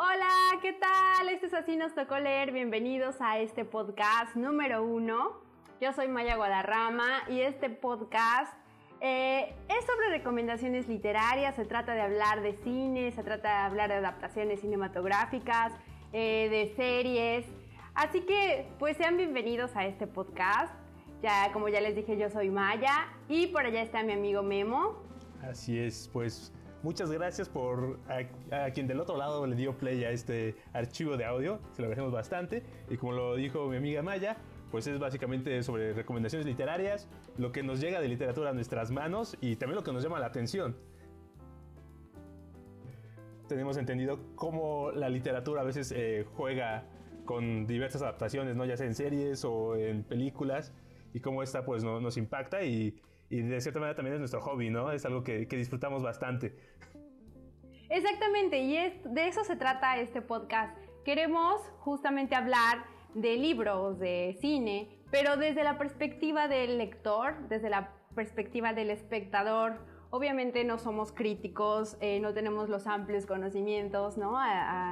Hola, ¿qué tal? Este es Así nos tocó leer. Bienvenidos a este podcast número uno. Yo soy Maya Guadarrama y este podcast eh, es sobre recomendaciones literarias. Se trata de hablar de cine, se trata de hablar de adaptaciones cinematográficas, eh, de series. Así que, pues sean bienvenidos a este podcast. Ya, como ya les dije, yo soy Maya y por allá está mi amigo Memo. Así es, pues Muchas gracias por a, quien del otro lado le dio play a este archivo de audio, se lo agradecemos bastante. Y como lo dijo mi amiga Maya, pues es básicamente sobre recomendaciones literarias, lo que nos llega de literatura a nuestras manos y también lo que nos llama la atención. Tenemos entendido cómo la literatura a veces eh, juega con diversas adaptaciones, ¿no? ya sea en series o en películas, y cómo esta pues nos impacta y, y de cierta manera también es nuestro hobby, ¿no? Es algo que, disfrutamos bastante. Exactamente, y de eso se trata este podcast. Queremos justamente hablar de libros, de cine, pero desde la perspectiva del lector, desde la perspectiva del espectador. Obviamente no somos críticos, eh, no tenemos los amplios conocimientos ¿no?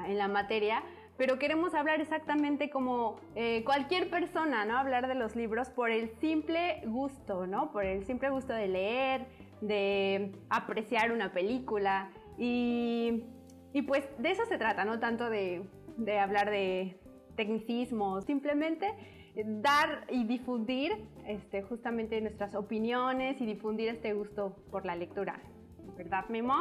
en la materia, pero queremos hablar exactamente como eh, cualquier persona, ¿no? Hablar de los libros por el simple gusto, ¿no? Por el simple gusto de leer, de apreciar una película y, y pues de eso se trata, no tanto de, de hablar de tecnicismos, simplemente dar y difundir este, justamente nuestras opiniones y difundir este gusto por la lectura. ¿Verdad, Memo?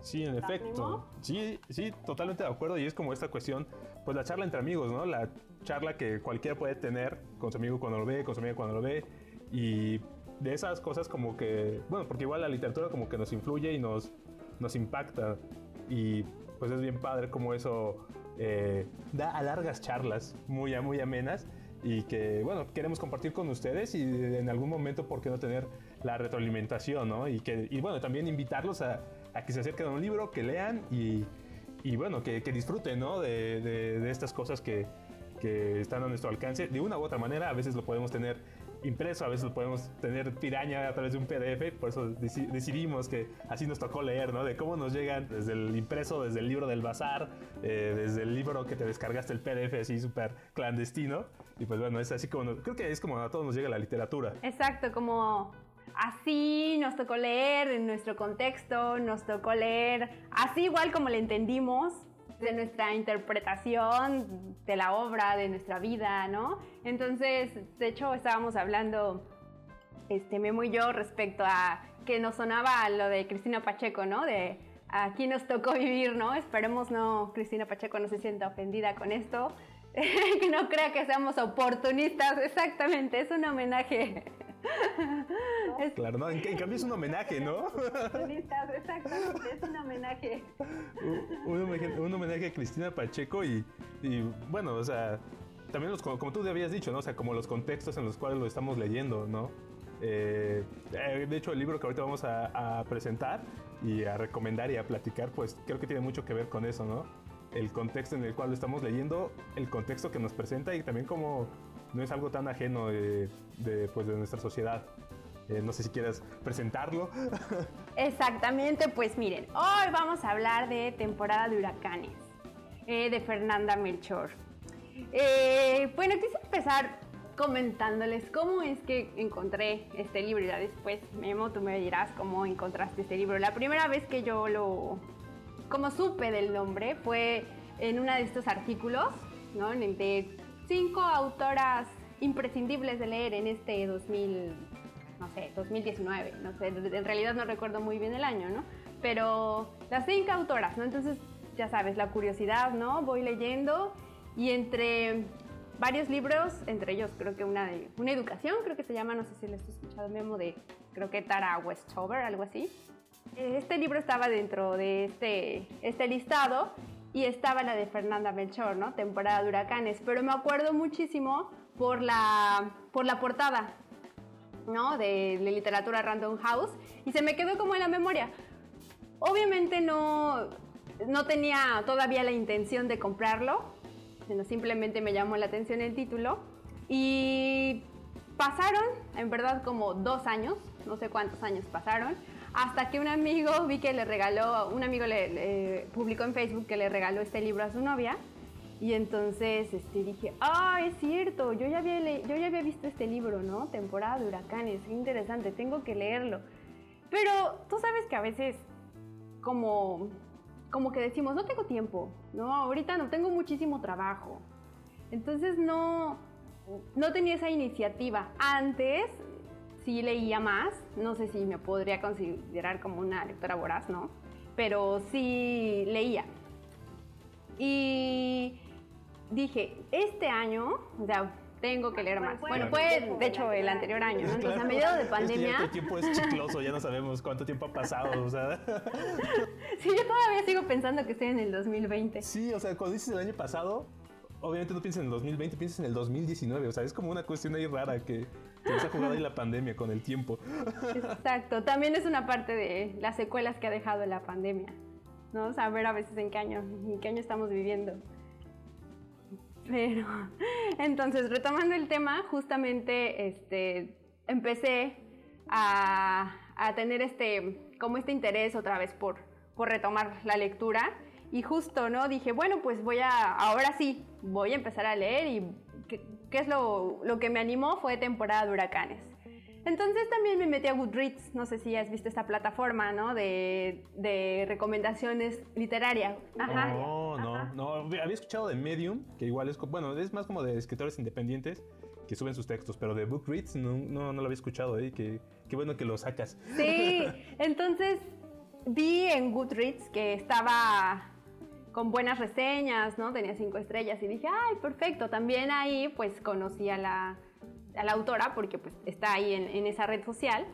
Sí, en efecto. Sí, sí, totalmente de acuerdo. Y es como esta cuestión, pues la charla entre amigos, ¿no? La charla que cualquiera puede tener con su amigo cuando lo ve, con su amiga cuando lo ve. Y de esas cosas como que, bueno, porque igual la literatura como que nos influye y nos, nos impacta. Y pues es bien padre como eso eh, da a largas charlas muy, muy amenas y que, bueno, queremos compartir con ustedes y en algún momento, ¿por qué no tener la retroalimentación, ¿no? Y, que, y bueno, también invitarlos a, a que se acerquen a un libro, que lean y, y bueno, que, que, disfruten ¿no? de, de, estas cosas que, que, están a nuestro alcance. De una u otra manera, a veces lo podemos tener impreso, a veces lo podemos tener piraña a través de un PDF, por eso decidimos que así nos tocó leer, ¿no? De cómo nos llegan desde el impreso, desde el libro del bazar, eh, desde el libro que te descargaste el PDF así súper clandestino. Y pues bueno, es así como, creo que es como a todos nos llega la literatura. Exacto, como así nos tocó leer en nuestro contexto, nos tocó leer así igual como le entendimos de nuestra interpretación de la obra, de nuestra vida, ¿no? Entonces, de hecho, estábamos hablando, este, Memo y yo, respecto a que nos sonaba lo de Cristina Pacheco, ¿no? De aquí nos tocó vivir, ¿no? Esperemos no, Cristina Pacheco no se sienta ofendida con esto, que no crea que seamos oportunistas, exactamente, es un homenaje Claro, no, en, cambio es un homenaje, ¿no? Exactamente, es un homenaje. Un, homenaje. a Cristina Pacheco y, bueno, o sea, también los, como tú habías dicho, ¿no? O sea, como los contextos en los cuales lo estamos leyendo, ¿no? Eh, eh, de hecho, el libro que ahorita vamos a, presentar y a recomendar y a platicar, pues creo que tiene mucho que ver con eso, ¿no? El contexto en el cual lo estamos leyendo, el contexto que nos presenta y también como no es algo tan ajeno de, pues, de nuestra sociedad. Eh, no sé si quieres presentarlo. Exactamente, pues miren, hoy vamos a hablar de temporada de huracanes, eh, de Fernanda Melchor. Eh, bueno, quise empezar comentándoles cómo es que encontré este libro ya después, Memo, tú me dirás cómo encontraste este libro. La primera vez que yo lo, como supe del nombre, fue en uno de estos artículos, ¿no? De cinco autoras imprescindibles de leer en este 2000, no sé, 2019, no sé, en realidad no recuerdo muy bien el año, ¿no? Pero las cinco autoras, ¿no? Entonces, ya sabes, la curiosidad, ¿no? Voy leyendo y entre varios libros, entre ellos creo que una de una educación, creo que se llama, no sé si les he escuchado memo de, creo que Tara Westover, algo así. Este libro estaba dentro de este, este listado y estaba la de Fernanda Melchor, ¿no? Temporada de huracanes, pero me acuerdo muchísimo por la, por la portada, ¿no? De, literatura Random House y se me quedó como en la memoria. Obviamente no, no tenía todavía la intención de comprarlo, sino simplemente me llamó la atención el título y pasaron, en verdad, como dos años, no sé cuántos años pasaron, Hasta que un amigo vi que le regaló, un amigo le, publicó en Facebook que le regaló este libro a su novia. Y entonces este, dije, ah, es cierto, yo ya, había yo ya había visto este libro, ¿no? Temporada de huracanes, interesante, tengo que leerlo. Pero tú sabes que a veces como, como que decimos, no tengo tiempo, ¿no? Ahorita no tengo muchísimo trabajo. Entonces no, no tenía esa iniciativa. Antes sí leía más, no sé si me podría considerar como una lectora voraz, ¿no? Pero sí leía. Y dije, este año, o sea, tengo que leer más. Bueno, fue de hecho el anterior año, ¿no? Entonces, a mediados de pandemia. el tiempo es chicloso, ya no sabemos cuánto tiempo ha pasado, o sea. Sí, yo todavía sigo pensando que estoy en el 2020. Sí, o sea, cuando dices el año pasado, obviamente no piensas en el 2020, piensas en el 2019. O sea, es como una cuestión ahí rara que, ha jugado ahí la pandemia con el tiempo. Exacto. También es una parte de las secuelas que ha dejado la pandemia. ¿No? Saber a veces en qué año, en qué año estamos viviendo. Pero, entonces, retomando el tema, justamente este, empecé a, a tener este, como este interés otra vez por, por retomar la lectura y justo, ¿no? Dije, bueno, pues voy a, ahora sí, voy a empezar a leer y ¿qué, es lo, lo, que me animó? Fue temporada de huracanes. Entonces también me metí a Goodreads, no sé si has visto esta plataforma, ¿no? De, de recomendaciones literarias. Ajá. No, no, no, había escuchado de Medium, que igual es, bueno, es más como de escritores independientes que suben sus textos, pero de Goodreads no, no, no lo había escuchado, ¿eh? Qué, qué bueno que lo sacas. Sí, entonces vi en Goodreads que estaba con buenas reseñas, ¿no? Tenía cinco estrellas y dije, ay, perfecto. También ahí pues conocí a la, a la autora porque pues está ahí en, esa red social.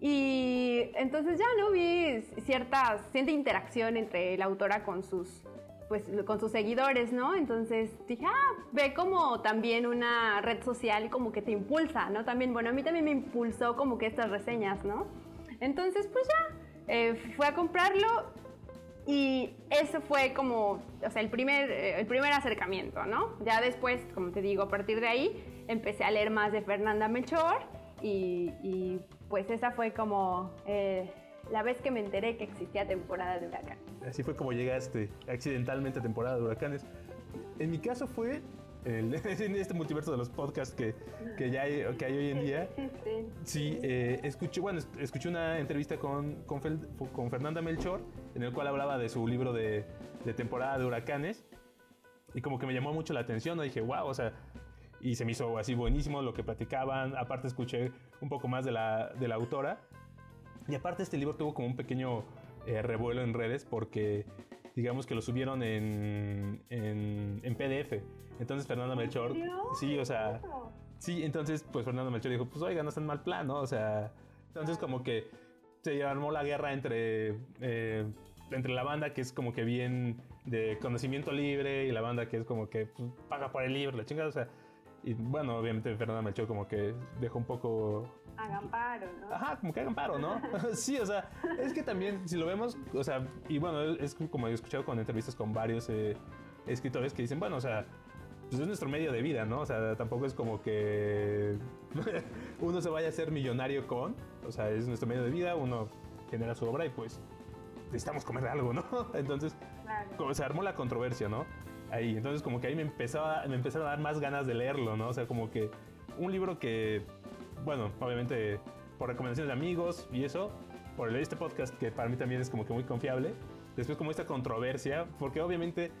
Y entonces ya no vi cierta, cierta interacción entre la autora con sus, pues, con sus seguidores, ¿no? Entonces dije, ah, ve como también una red social como que te impulsa, ¿no? También, bueno, a mí también me impulsó como que estas reseñas, ¿no? Entonces, pues ya, eh, fue a comprarlo y eso fue como, o sea, el primer, eh, el primer acercamiento, ¿no? Ya después, como te digo, a partir de ahí empecé a leer más de Fernanda Melchor y, pues esa fue como eh, la vez que me enteré que existía temporada de huracanes. Así fue como llegaste accidentalmente a temporada de huracanes. En mi caso fue en este multiverso de los podcasts que, que ya hay, que hay hoy en día. Sí, eh, escuché, bueno, escuché una entrevista con, con, con, Fernanda Melchor, en el cual hablaba de su libro de, de, temporada de huracanes. Y como que me llamó mucho la atención, ¿no? dije, wow, o sea, y se me hizo así buenísimo lo que platicaban. Aparte escuché un poco más de la, de la autora. Y aparte este libro tuvo como un pequeño eh, revuelo en redes porque digamos que lo subieron en, en, en PDF. Entonces Fernanda Melchor, sí, o sea, sí, entonces pues Fernanda Melchor dijo, pues oiga, no está en mal plan, ¿no? O sea, entonces como que se armó la guerra entre, eh, entre la banda que es como que bien de conocimiento libre y la banda que es como que pues, paga por el libro, la chingada, o sea, y bueno, obviamente Fernanda Melchor como que dejó un poco Hagan paro, ¿no? Ajá, como que hagan paro, ¿no? sí, o sea, es que también, si lo vemos, o sea, y bueno, es como he escuchado con entrevistas con varios eh, escritores que dicen, bueno, o sea, pues es nuestro medio de vida, ¿no? O sea, tampoco es como que uno se vaya a ser millonario con, o sea, es nuestro medio de vida, uno genera su obra y pues necesitamos comer algo, ¿no? Entonces, como se armó la controversia, ¿no? Ahí, entonces como que ahí me empezaba, me empezaron a dar más ganas de leerlo, ¿no? O sea, como que un libro que bueno, obviamente por recomendaciones de amigos y eso, por el este podcast que para mí también es como que muy confiable. Después como esta controversia, porque obviamente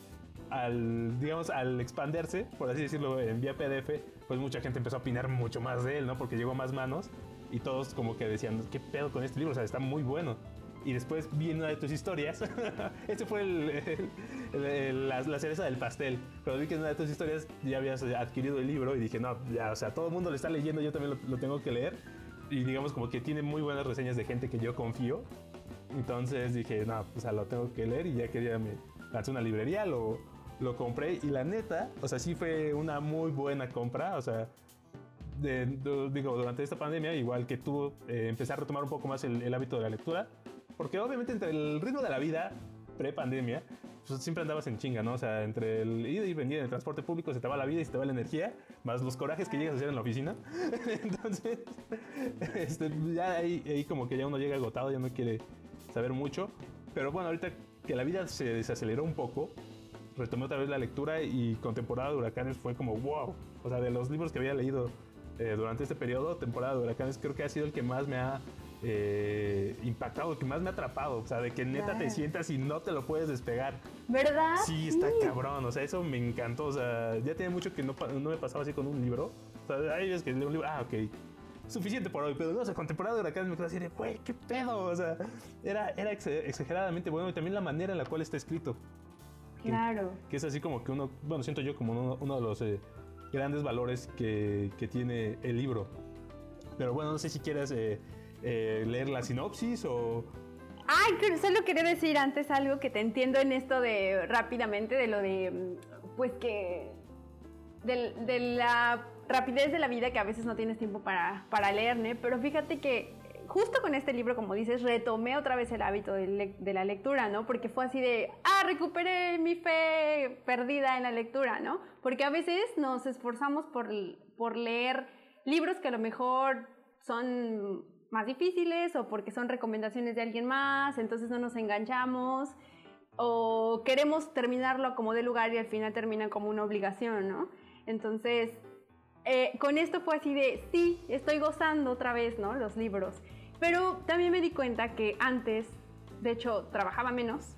al, digamos, al expanderse, por así decirlo, en vía PDF, pues mucha gente empezó a opinar mucho más de él, ¿no? Porque llegó a más manos y todos como que decían, ¿qué pedo con este libro? O sea, está muy bueno. Y después vi una de tus historias. este fue el, la, cereza del pastel. Pero vi que en una de tus historias ya habías adquirido el libro y dije, no, ya, o sea, todo el mundo lo está leyendo, yo también lo, tengo que leer. Y digamos como que tiene muy buenas reseñas de gente que yo confío. Entonces dije, no, o sea, lo tengo que leer y ya quería me lancé una librería, lo, lo compré y la neta, o sea, sí fue una muy buena compra, o sea, digo, durante esta pandemia, igual que tú, eh, empecé a retomar un poco más el, el hábito de la lectura porque obviamente entre el ritmo de la vida pre-pandemia, pues, siempre andabas en chinga, ¿no? O sea, entre el ir y venir en el transporte público se te va la vida y se te va la energía, más los corajes que llegas a hacer en la oficina. Entonces, este, ya ahí, ahí como que ya uno llega agotado, ya no quiere saber mucho. Pero bueno, ahorita que la vida se desaceleró un poco, retomé otra vez la lectura y con temporada de huracanes fue como wow. O sea, de los libros que había leído eh, durante este periodo, temporada de huracanes, creo que ha sido el que más me ha eh, impactado, que más me ha atrapado. O sea, de que neta te sientas y no te lo puedes despegar. ¿Verdad? Sí, está cabrón. O sea, eso me encantó. O sea, ya tiene mucho que no, no me pasaba así con un libro. O sea, hay veces que leo un libro, ah, ok suficiente por hoy, pero no, o sea, con temporada de huracanes me quedé así de, güey, qué pedo, o sea, era, era exageradamente bueno y también la manera en la cual está escrito. Claro. Que, es así como que uno, bueno, siento yo como uno, de los eh, grandes valores que, que, tiene el libro. Pero bueno, no sé si quieres eh, eh, leer la sinopsis o... Ay, solo quería decir antes algo que te entiendo en esto de rápidamente, de lo de, pues que, de, de la rapidez de la vida que a veces no tienes tiempo para, para leer, ¿no? Pero fíjate que justo con este libro, como dices, retomé otra vez el hábito de, la lectura, ¿no? Porque fue así de, ah, recuperé mi fe perdida en la lectura, ¿no? Porque a veces nos esforzamos por, por leer libros que a lo mejor son más difíciles o porque son recomendaciones de alguien más, entonces no nos enganchamos o queremos terminarlo como de lugar y al final termina como una obligación, ¿no? Entonces, eh, con esto fue así de, sí, estoy gozando otra vez, ¿no? Los libros. Pero también me di cuenta que antes, de hecho, trabajaba menos.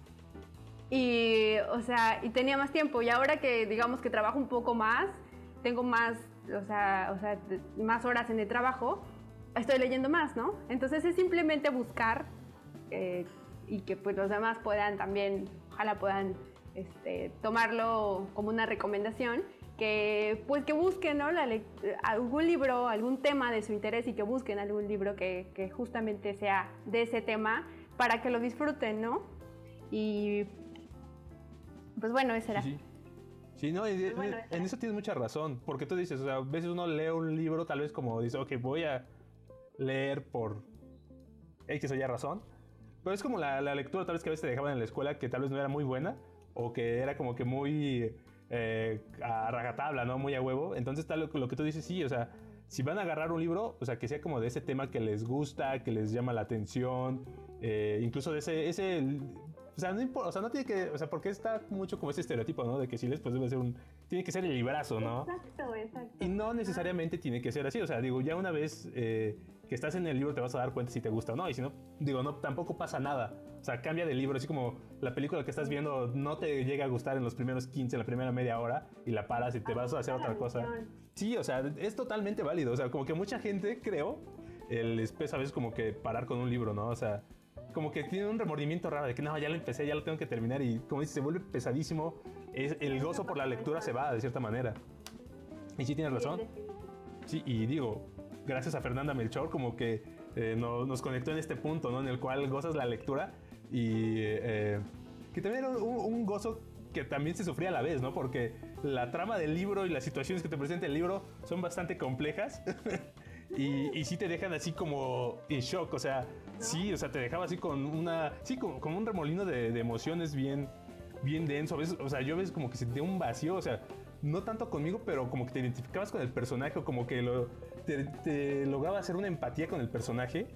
Y, o sea, y tenía más tiempo. Y ahora que, digamos que trabajo un poco más, tengo más, o sea, o sea más horas en el trabajo, estoy leyendo más, ¿no? Entonces es simplemente buscar eh, y que pues los demás puedan también, ojalá puedan este, tomarlo como una recomendación que pues que busquen ¿no? algún libro, algún tema de su interés y que busquen algún libro que, que, justamente sea de ese tema para que lo disfruten, ¿no? Y pues bueno, ese era. Sí, sí. no, en eso tienes mucha razón, porque tú dices, o sea, a veces uno lee un libro tal vez como dice, ok, voy a leer por X o Y razón, pero es como la, la lectura tal vez que a veces te dejaban en la escuela que tal vez no era muy buena o que era como que muy eh, a ragatabla, ¿no? Muy a huevo. Entonces, tal lo, lo, que tú dices, sí, o sea, si van a agarrar un libro, o sea, que sea como de ese tema que les gusta, que les llama la atención, eh, incluso de ese, ese o sea, no importa, o sea, no tiene que, o sea, porque está mucho como ese estereotipo, ¿no? De que si les pues debe ser un, tiene que ser el librazo, ¿no? Exacto, exacto. Y no necesariamente tiene que ser así, o sea, digo, ya una vez eh, que estás en el libro te vas a dar cuenta si te gusta o no, y si no, digo, no, tampoco pasa nada. O sea, cambia de libro, así como la película que estás viendo no te llega a gustar en los primeros 15, en la primera media hora, y la paras y te vas a hacer otra cosa. Sí, o sea, es totalmente válido. O sea, como que mucha gente, creo, les pesa a veces como que parar con un libro, ¿no? O sea, como que tiene un remordimiento raro de que no, ya lo empecé, ya lo tengo que terminar, y como dices, se vuelve pesadísimo. Es, el gozo por la lectura se va de cierta manera. Y sí tienes razón. Sí, y digo, gracias a Fernanda Melchor, como que eh, nos conectó en este punto, ¿no? En el cual gozas la lectura y eh, que también era un, gozo que también se sufría a la vez, ¿no? Porque la trama del libro y las situaciones que te presenta el libro son bastante complejas. y, y, sí te dejan así como en shock, o sea, sí, o sea, te dejaba así con una, sí, como, un remolino de, emociones bien, bien denso. A veces, o sea, yo a veces como que sentía un vacío, o sea, no tanto conmigo, pero como que te identificabas con el personaje, o como que lo, te, lograba hacer una empatía con el personaje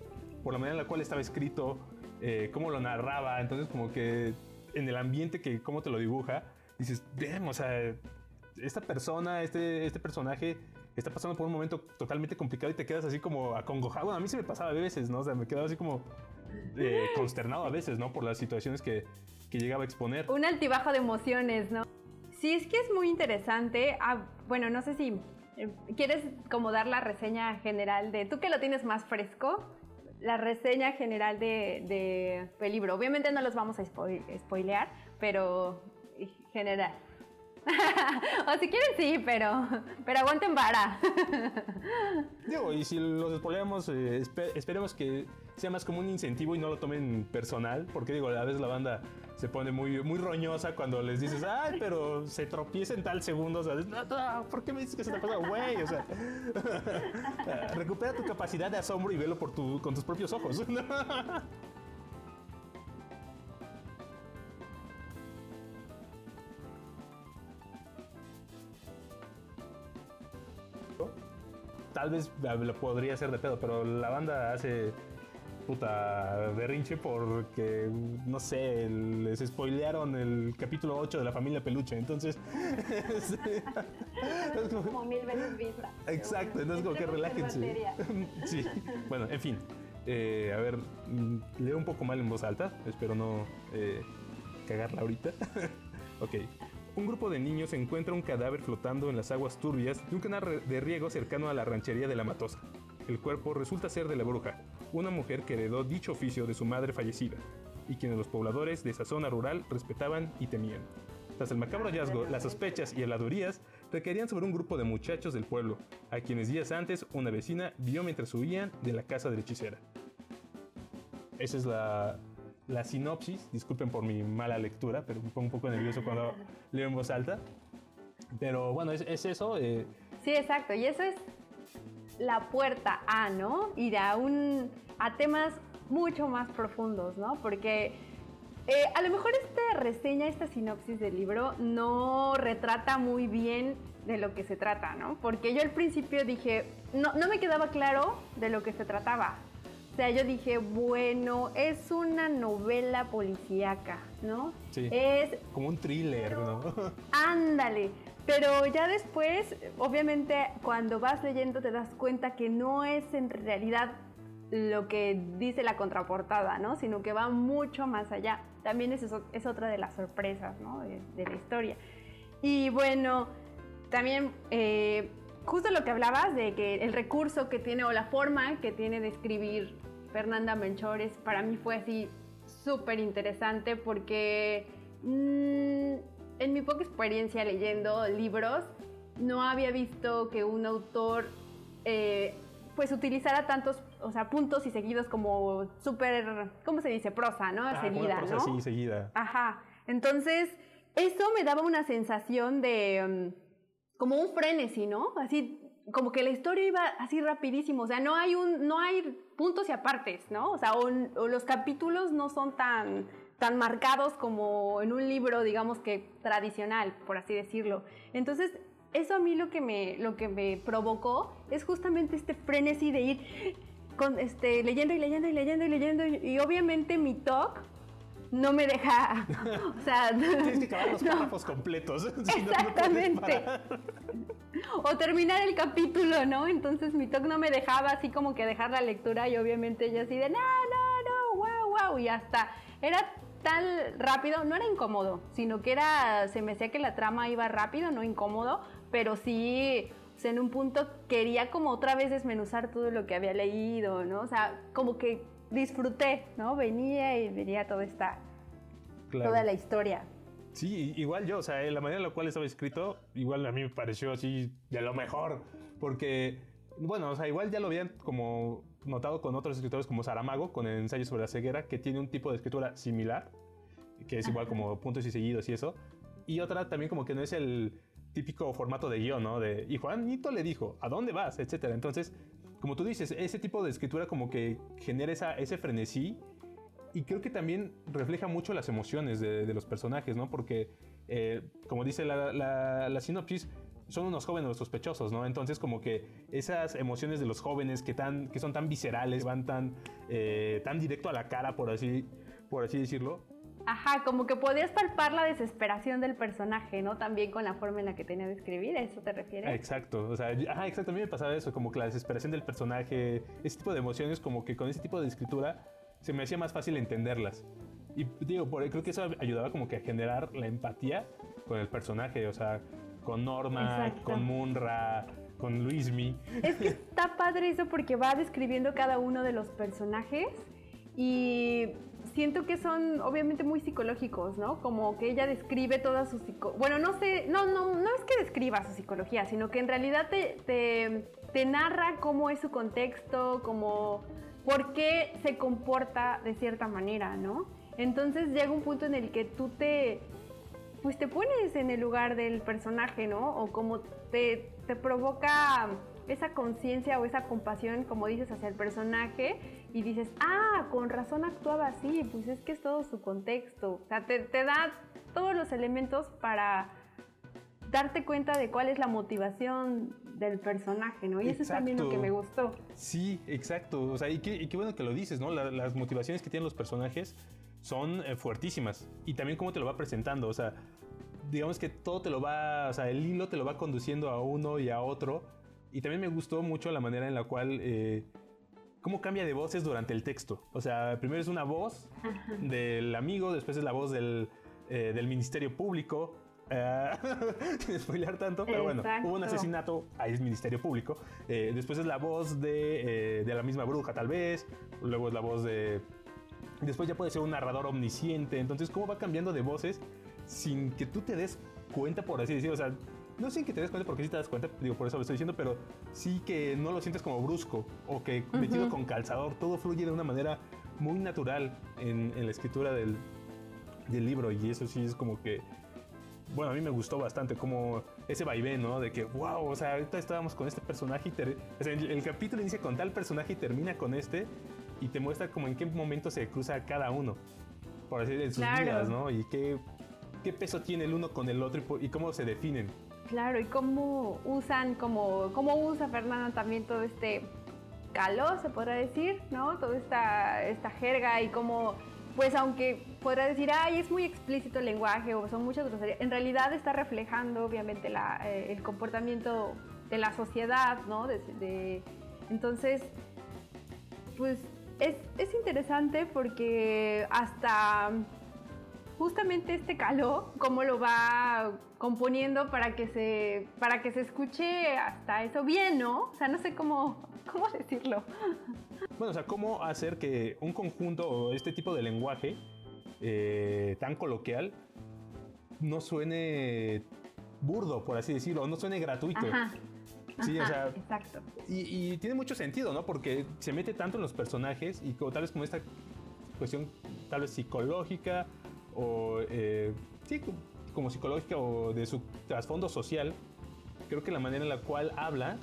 por la manera en la cual estaba escrito, eh, cómo lo narraba, entonces como que en el ambiente que cómo te lo dibuja, dices, damn, o sea, esta persona, este, este personaje está pasando por un momento totalmente complicado y te quedas así como acongojado. Bueno, a mí se me pasaba a veces, ¿no? O sea, me quedaba así como eh, consternado a veces, ¿no? Por las situaciones que, que, llegaba a exponer. Un altibajo de emociones, ¿no? Sí, es que es muy interesante. Ah, bueno, no sé si eh, ¿Quieres como dar la reseña general de, tú que lo tienes más fresco, la reseña general de, del libro? Obviamente no los vamos a spoilear, pero general. o si quieren sí, pero, pero aguanten vara. Digo, y si los spoileamos, eh, esperemos que sea más como un incentivo y no lo tomen personal, porque digo, a veces la banda se pone muy, muy roñosa cuando les dices, ay, pero se tropieza en tal segundo. O sea, ¿por qué me dices que se te pasa, güey? O sea, recupera tu capacidad de asombro y velo por tu, con tus propios ojos. Tal vez ah, lo podría hacer de pedo, pero la banda hace puta berrinche porque, no sé, les spoilearon el capítulo 8 de la familia Peluche. Entonces. como, mil veces vista. Exacto, entonces como que relájense. sí, bueno, en fin. Eh, a ver, mm, leo un poco mal en voz alta. Espero no eh, cagarla ahorita. ok. Un grupo de niños encuentra un cadáver flotando en las aguas turbias de un canal de riego cercano a la ranchería de la Matosa. El cuerpo resulta ser de la bruja, una mujer que heredó dicho oficio de su madre fallecida, y quienes los pobladores de esa zona rural respetaban y temían. Tras el macabro hallazgo, las sospechas y heladurías requerían sobre un grupo de muchachos del pueblo, a quienes días antes una vecina vio mientras huían de la casa de la hechicera. Esa es la, la sinopsis. Disculpen por mi mala lectura, pero me pongo un poco nervioso cuando leo en voz alta. Pero bueno, es, eso. Eh. Sí, exacto. Y eso es la puerta a, ¿no? Ir a, un, a temas mucho más profundos, ¿no? Porque eh, a lo mejor esta reseña, esta sinopsis del libro no retrata muy bien de lo que se trata, ¿no? Porque yo al principio dije, no, no me quedaba claro de lo que se trataba. O sea, yo dije, bueno, es una novela policíaca, ¿no? Sí. Es como un thriller, ¿no? Ándale. Pero ya después, obviamente, cuando vas leyendo te das cuenta que no es en realidad lo que dice la contraportada, ¿no? Sino que va mucho más allá. También es, es otra de las sorpresas, ¿no? De, la historia. Y bueno, también eh, justo lo que hablabas de que el recurso que tiene o la forma que tiene de escribir Fernanda Menchores para mí fue así súper interesante porque... Mm, en mi poca experiencia leyendo libros, no había visto que un autor eh, pues utilizara tantos, o sea, puntos y seguidos como súper, ¿cómo se dice? Prosa, ¿no? Ah, seguida, prosa, Sí, seguida. Ajá. Entonces, eso me daba una sensación de mm, como un frenesí, ¿no? Así como que la historia iba así rapidísimo, o sea, no hay un no hay puntos y apartes, ¿no? O sea, o los capítulos no son tan tan marcados como en un libro, digamos que tradicional, por así decirlo. Entonces, eso a mí lo que me, lo que me provocó es justamente este frenesí de ir con, este, leyendo y leyendo y leyendo y leyendo. Y, obviamente mi talk no me deja. O sea. Tienes que acabar los párrafos completos. Exactamente. o terminar el capítulo, ¿no? Entonces mi talk no me dejaba así como que dejar la lectura y obviamente yo así de no, no, no, wow, wow. Y hasta era tan rápido, no era incómodo, sino que era, se me decía que la trama iba rápido, no incómodo, pero sí, en un punto quería como otra vez desmenuzar todo lo que había leído, ¿no? O sea, como que disfruté, ¿no? Venía y venía toda esta, toda la historia. Sí, igual yo, o sea, la manera en la cual estaba escrito, igual a mí me pareció así de lo mejor, porque, bueno, o sea, igual ya lo habían como notado con otros escritores como Saramago, con el ensayo sobre la ceguera, que tiene un tipo de escritura similar, que es igual como puntos y seguidos y eso. Y otra también como que no es el típico formato de guion, ¿no? De, y Juanito le dijo, ¿a dónde vas? Etcétera. Entonces, como tú dices, ese tipo de escritura como que genera esa, ese frenesí y creo que también refleja mucho las emociones de, los personajes, ¿no? Porque, eh, como dice la, la, la sinopsis, son unos jóvenes sospechosos, ¿no? Entonces como que esas emociones de los jóvenes que, tan, que son tan viscerales, van tan, eh, tan directo a la cara, por así, por así decirlo. Ajá, como que podías palpar la desesperación del personaje, ¿no? También con la forma en la que tenía de escribir, ¿a eso te refieres? Exacto, o sea, ajá, exacto, a mí me pasaba eso, como que la desesperación del personaje, ese tipo de emociones, como que con ese tipo de escritura se me hacía más fácil entenderlas. Y digo, por, creo que eso ayudaba como que a generar la empatía con el personaje, o sea, con Norma, con Munra, con Luismi. Es que está padre eso porque va describiendo cada uno de los personajes y siento que son obviamente muy psicológicos, ¿no? Como que ella describe toda su psicología. Bueno, no sé, no, no, no es que describa su psicología, sino que en realidad te, te, te narra cómo es su contexto, como por qué se comporta de cierta manera, ¿no? Entonces llega un punto en el que tú te, pues te pones en el lugar del personaje, ¿no? O como te, te provoca esa conciencia o esa compasión, como dices, hacia el personaje y dices, ah, con razón actuaba así, pues es que es todo su contexto. O sea, te, te da todos los elementos para, darte cuenta de cuál es la motivación del personaje, ¿no? Y eso es también lo que me gustó. Sí, exacto. O sea, y qué, bueno que lo dices, ¿no? las motivaciones que tienen los personajes son eh, fuertísimas. Y también cómo te lo va presentando. O sea, digamos que todo te lo va, o sea, el hilo te lo va conduciendo a uno y a otro. Y también me gustó mucho la manera en la cual... Eh, cómo cambia de voces durante el texto. O sea, primero es una voz del amigo, después es la voz del, eh, del Ministerio Público, sin spoiler tanto, pero bueno, hubo un asesinato, ahí es Ministerio Público. Eh, después es la voz de, eh, de, la misma bruja, tal vez. Luego es la voz de. Después ya puede ser un narrador omnisciente. Entonces, ¿cómo va cambiando de voces sin que tú te des cuenta, por así decirlo? O sea, no sin que te des cuenta, porque sí te das cuenta, digo, por eso lo estoy diciendo, pero sí que no lo sientes como brusco o que metido con calzador. Todo fluye de una manera muy natural en, en la escritura del, del libro y eso sí es como que bueno, a mí me gustó bastante como ese vaivén, ¿no? De que, wow, o sea, ahorita estábamos con este personaje y el, capítulo inicia con tal personaje y termina con este y te muestra como en qué momento se cruza cada uno, por así decirlo, en sus vidas, ¿no? Y qué, qué peso tiene el uno con el otro y, cómo se definen. Claro, y cómo usan, como, cómo usa Fernanda también todo este calor, se podrá decir, ¿no? Toda esta, esta jerga y cómo pues aunque podrá decir, ay, es muy explícito el lenguaje o son muchas groserías, en realidad está reflejando obviamente eh, el comportamiento de la sociedad, ¿no? entonces, pues es, es, interesante porque hasta justamente este caló, cómo lo va componiendo para que se, para que se escuche hasta eso bien, ¿no? O sea, no sé cómo, cómo decirlo. Bueno, o sea, cómo hacer que un conjunto o este tipo de lenguaje eh, tan coloquial no suene burdo, por así decirlo, no suene gratuito. Sí, o sea, exacto. Y, tiene mucho sentido, ¿no? Porque se mete tanto en los personajes y tal vez como esta cuestión tal vez psicológica o eh, sí, como psicológica o de su trasfondo social, creo que la manera en la cual habla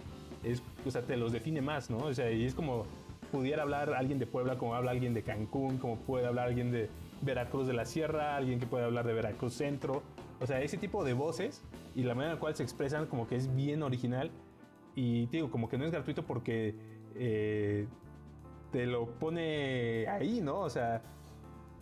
es, o sea, te los define más, ¿no? O sea, y es como pudiera hablar alguien de Puebla como habla alguien de Cancún, como puede hablar alguien de Veracruz de la Sierra, alguien que puede hablar de Veracruz Centro. O sea, ese tipo de voces y la manera en la cual se expresan como que es bien original y digo, como que no es gratuito porque eh, te lo pone ahí, ¿no? O sea,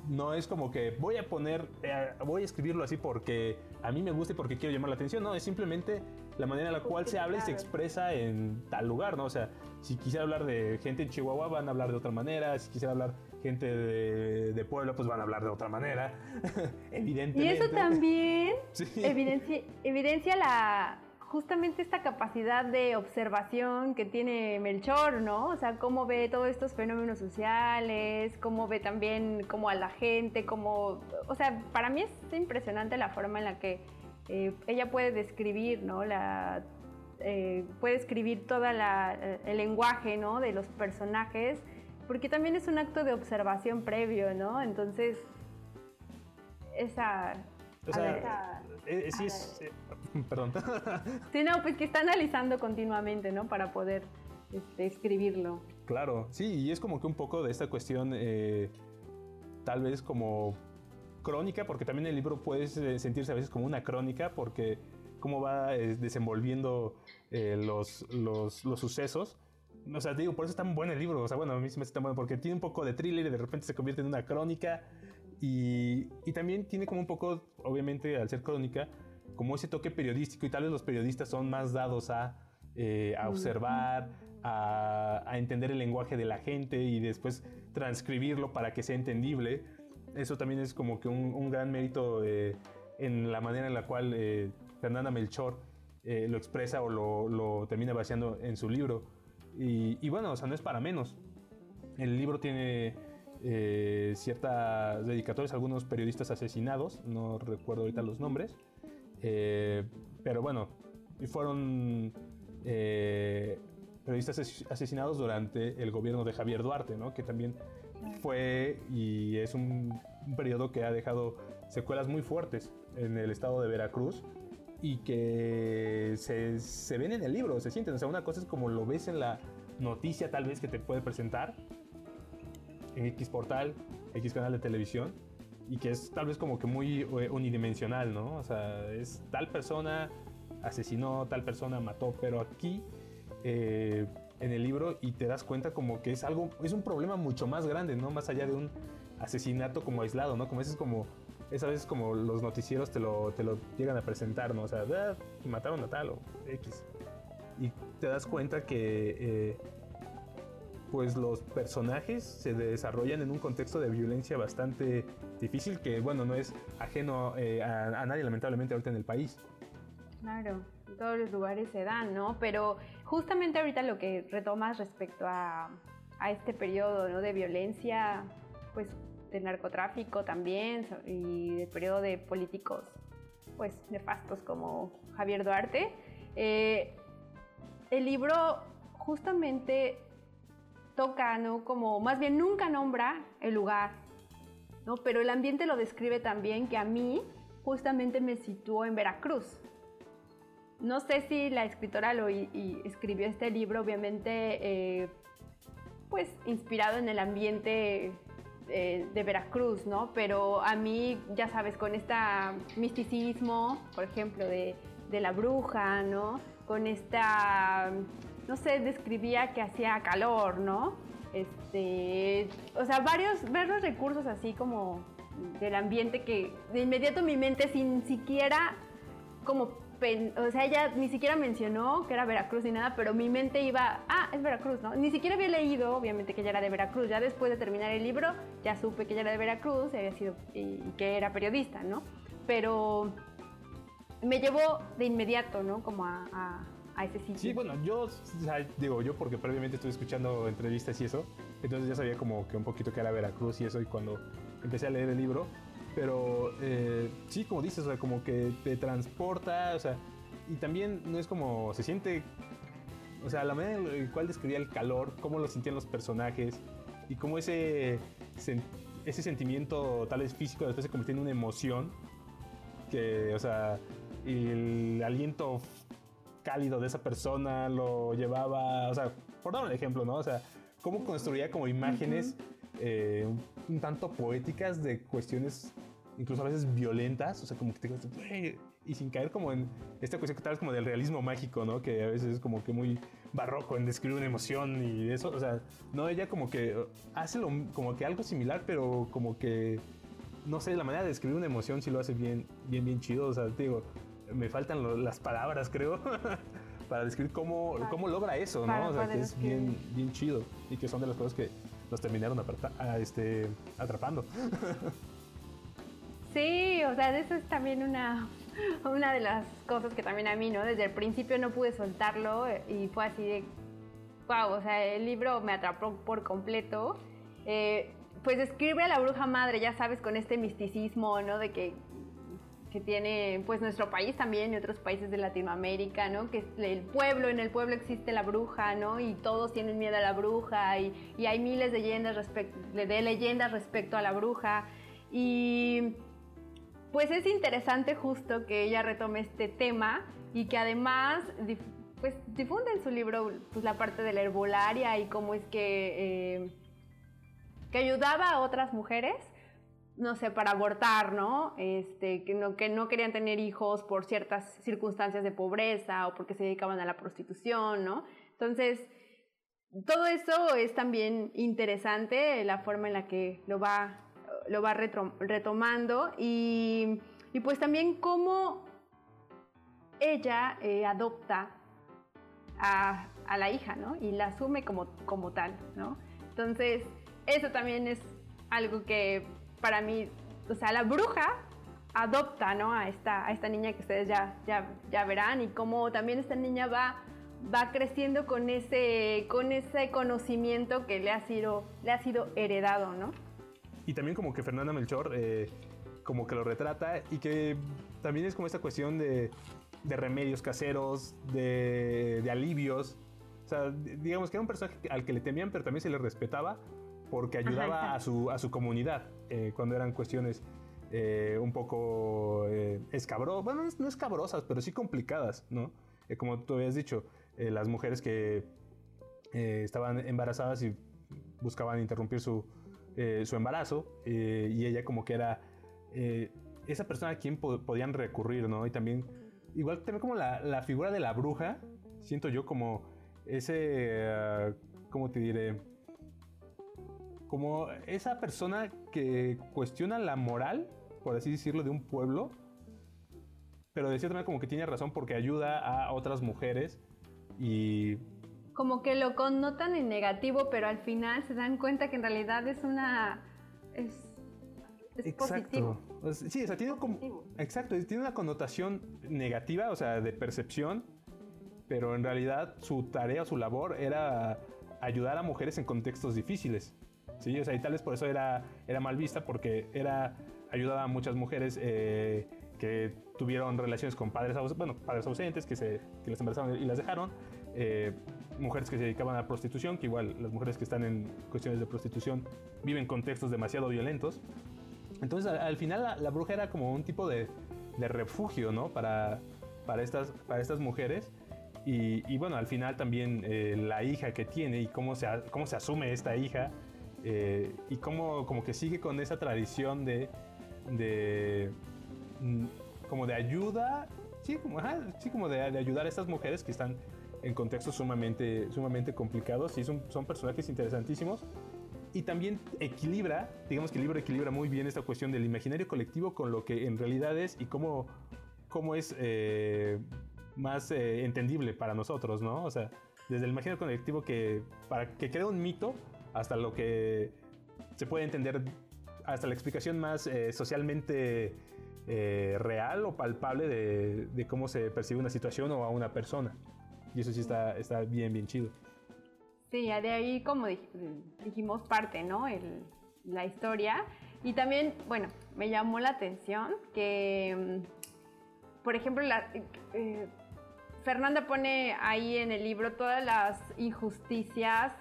no es como que voy a poner, eh, voy a escribirlo así porque a mí me gusta y porque quiero llamar la atención, no, es simplemente la manera en la cual se habla y se expresa en tal lugar, ¿no? O sea, si quisiera hablar de gente en Chihuahua, van a hablar de otra manera, si quisiera hablar gente de, de Puebla, pues van a hablar de otra manera, evidentemente. Y eso también evidencia, evidencia la, justamente esta capacidad de observación que tiene Melchor, ¿no? O sea, cómo ve todos estos fenómenos sociales, cómo ve también a la gente, cómo... O sea, para mí es impresionante la forma en la que eh, ella puede describir, ¿no? La, eh, puede escribir todo eh, el lenguaje, ¿no? De los personajes, porque también es un acto de observación previo, ¿no? Entonces, esa... O sea, sí es, Perdón. sí, no, pues que está analizando continuamente, ¿no? Para poder este, escribirlo. Claro, sí, y es como que un poco de esta cuestión, eh, tal vez como crónica, porque también el libro puede eh, sentirse a veces como una crónica, porque cómo va eh, desenvolviendo los, los, los, sucesos. O sea, digo, por eso es tan bueno el libro. O sea, bueno, a mí se me hace tan bueno porque tiene un poco de thriller y de repente se convierte en una crónica. Y, y también tiene como un poco, obviamente, al ser crónica, como ese toque periodístico y tal vez los periodistas son más dados a, eh, observar, a, entender el lenguaje de la gente y después transcribirlo para que sea entendible. Eso también es como que un, gran mérito eh, en la manera en la cual eh, Fernanda Melchor lo expresa o lo, termina vaciando en su libro. Y, y, bueno, o sea, no es para menos. El libro tiene ciertas dedicatorias algunos periodistas asesinados, no recuerdo ahorita los nombres, eh, pero bueno, fueron eh, periodistas asesinados durante el gobierno de Javier Duarte, ¿no? que también fue y es un, periodo que ha dejado secuelas muy fuertes en el estado de Veracruz y que se, se, ven en el libro, se sienten. O sea, una cosa es como lo ves en la noticia tal vez que te puede presentar en X portal, X canal de televisión, y que es tal vez como que muy eh, unidimensional, ¿no? O sea, es tal persona asesinó, tal persona mató, pero aquí eh, en el libro y te das cuenta como que es algo, es un problema mucho más grande, ¿no? Más allá de un asesinato como aislado, ¿no? Como es como, esa vez como los noticieros te lo, te lo llegan a presentar, ¿no? O sea, ah, mataron a tal o X. Y te das cuenta que eh, pues los personajes se desarrollan en un contexto de violencia bastante difícil que, bueno, no es ajeno eh, a, nadie lamentablemente ahorita en el país. Claro, en todos los lugares se dan, ¿no? Pero justamente ahorita lo que retomas respecto a, a este periodo ¿no? de violencia, pues de narcotráfico también y del periodo de políticos pues nefastos como Javier Duarte, eh, el libro justamente toca, ¿no? Como más bien nunca nombra el lugar, ¿no? Pero el ambiente lo describe también que a mí justamente me situó en Veracruz. No sé si la escritora lo y, escribió este libro, obviamente, eh, pues inspirado en el ambiente eh, de Veracruz, ¿no? Pero a mí, ya sabes, con este misticismo, por ejemplo, de, de la bruja, ¿no? Con esta, no sé, describía que hacía calor, ¿no? Este, o sea, varios, varios recursos así como del ambiente que de inmediato mi mente sin siquiera como o sea, ella ni siquiera mencionó que era Veracruz ni nada, pero mi mente iba, ah, es Veracruz, ¿no? Ni siquiera había leído, obviamente, que ella era de Veracruz. Ya después de terminar el libro, ya supe que ella era de Veracruz había sido, y, que era periodista, ¿no? Pero me llevó de inmediato, ¿no? Como a, ese sitio. Sí, bueno, yo, digo yo porque previamente estuve escuchando entrevistas y eso, entonces ya sabía como que un poquito que era Veracruz y eso, y cuando empecé a leer el libro, pero eh, sí, como dices, o sea, como que te transporta, o sea, y también no es como, se siente, o sea, la manera en la cual describía el calor, cómo lo sentían los personajes y cómo ese, ese sentimiento tal vez físico después se convirtió en una emoción, que, o sea, el aliento cálido de esa persona lo llevaba, o sea, por dar un ejemplo, ¿no? O sea, cómo construía como imágenes eh, un tanto poéticas de cuestiones incluso a veces violentas, o sea, como que te y sin caer como en esta cuestión que tal vez como del realismo mágico, ¿no? Que a veces es como que muy barroco en describir una emoción y eso, o sea, no, ella como que hace lo, como que algo similar, pero como que, no sé, la manera de describir una emoción sí lo hace bien, bien, bien chido, o sea, te digo, me faltan las palabras, creo. para describir cómo, cómo logra eso, ¿no? O sea, que es bien, bien chido y que son de las cosas que nos terminaron a, este, atrapando. Sí, o sea, eso es también una, una de las cosas que también a mí, ¿no? Desde el principio no pude soltarlo y fue así de, wow, o sea, el libro me atrapó por completo. Eh, pues describe a la bruja madre, ya sabes, con este misticismo, ¿no? De que, que tiene pues nuestro país también y otros países de Latinoamérica, ¿no? Que el pueblo, en el pueblo existe la bruja, ¿no? Y todos tienen miedo a la bruja y, y hay miles de leyendas, de leyendas respecto a la bruja. Y pues es interesante justo que ella retome este tema y que además pues difunde en su libro pues, la parte de la herbolaria y cómo es que, eh, que ayudaba a otras mujeres, no sé, para abortar, ¿no? Este, que ¿no? que no querían tener hijos por ciertas circunstancias de pobreza o porque se dedicaban a la prostitución, ¿no? Entonces, todo eso es también interesante, la forma en la que lo va lo va retomando y, pues también cómo ella eh, adopta a, la hija, ¿no? Y la asume como, como tal, ¿no? Entonces, eso también es algo que para mí, o sea, la bruja adopta, ¿no? A esta, a esta niña que ustedes ya, ya, ya verán y cómo también esta niña va, va creciendo con ese, con ese conocimiento que le ha sido, le ha sido heredado, ¿no? Y también como que Fernanda Melchor eh, como que lo retrata y que también es como esta cuestión de, de remedios caseros, de, de, alivios. O sea, digamos que era un personaje al que le temían, pero también se le respetaba porque ayudaba a su, a su comunidad eh, cuando eran cuestiones eh, un poco escabrosas, bueno, no escabrosas, pero sí complicadas, ¿no? como tú habías dicho, las mujeres que estaban embarazadas y buscaban interrumpir su, eh, su embarazo eh, y ella como que era eh, esa persona a quien podían recurrir, ¿no? Y también igual también como la, figura de la bruja, siento yo como ese, uh, ¿cómo te diré? Como esa persona que cuestiona la moral, por así decirlo, de un pueblo, pero de cierta manera como que tiene razón porque ayuda a otras mujeres y... Como que lo connotan en negativo, pero al final se dan cuenta que en realidad es una... Es, exacto. Sí, o sea, tiene como... Exacto, tiene una connotación negativa, o sea, de percepción, pero en realidad su tarea, su labor era ayudar a mujeres en contextos difíciles. Sí, o sea, y tal vez por eso era, era mal vista, porque era ayudaba a muchas mujeres eh, que tuvieron relaciones con padres, bueno, padres ausentes, que, se, que las embarazaron y las dejaron, eh, mujeres que se dedicaban a la prostitución, que igual las mujeres que están en cuestiones de prostitución viven contextos demasiado violentos. Entonces al, final la, bruja era como un tipo de, de refugio, ¿no? Para, para, estas, para estas mujeres. Y, bueno, al final también eh, la hija que tiene y cómo se, cómo se asume esta hija eh, y cómo como que sigue con esa tradición de, de mm, como de ayuda, sí, como, sí, como de, ayudar a estas mujeres que están en contextos sumamente, sumamente complicados y son, son personajes interesantísimos. Y también equilibra, digamos que el libro equilibra muy bien esta cuestión del imaginario colectivo con lo que en realidad es y cómo, cómo es eh, más eh, entendible para nosotros, ¿no? O sea, desde el imaginario colectivo que, para que crea un mito hasta lo que se puede entender, hasta la explicación más eh, socialmente eh, real o palpable de, cómo se percibe una situación o a una persona. Y eso sí está, está bien, bien chido. Sí, de ahí, como dijimos, parte, ¿no? la historia. Y también, bueno, me llamó la atención que, mm, por ejemplo, la, eh, Fernanda pone ahí en el libro todas las injusticias,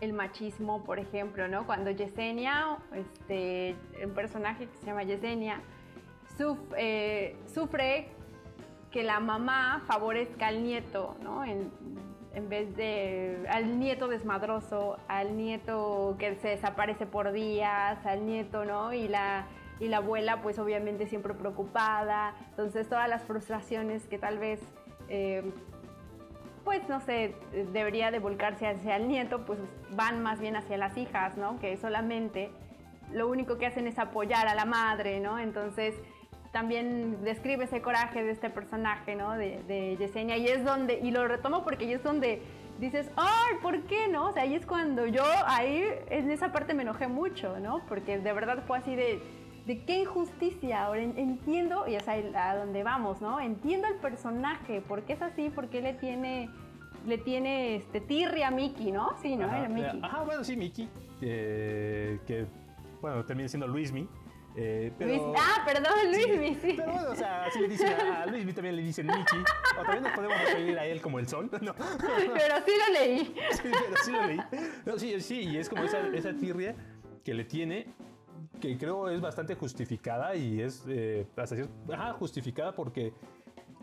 el machismo, por ejemplo, ¿no? Cuando Yesenia, este, un personaje que se llama Yesenia, eh, sufre que la mamá favorezca al nieto, ¿no? En, vez de al nieto desmadroso, al nieto que se desaparece por días, al nieto, ¿no? Y la, y la abuela, pues obviamente siempre preocupada. Entonces, todas las frustraciones que tal vez, eh, pues no sé, debería de volcarse hacia el nieto, pues van más bien hacia las hijas, ¿no? Que solamente lo único que hacen es apoyar a la madre, ¿no? Entonces, también describe ese coraje de este personaje, ¿no? De, de Yesenia. Y es donde, y lo retomo porque ahí es donde dices, ¡ay! ¿Por qué no? O sea, ahí es cuando yo, ahí en esa parte me enojé mucho, ¿no? Porque de verdad fue así de, de qué injusticia. Ahora entiendo, y es ahí a donde vamos, ¿no? Entiendo el personaje, ¿por qué es así? ¿Por qué le tiene, le tiene este, tirria a Mickey, ¿no? Sí, ¿no? Ajá, Era Mickey. Ajá, bueno, sí, Mickey, que, bueno, termina siendo Luismi. Eh, ah, perdón, Luismi, sí, Pero bueno, o sea, así le dicen a, Luismi, también le dicen Mickey. O también nos podemos referir a él como el sol. No. Pero sí lo leí. Sí, pero sí lo leí. No, sí, sí, y es como esa, esa tirria que le tiene, que creo es bastante justificada y es eh, hasta ajá, justificada porque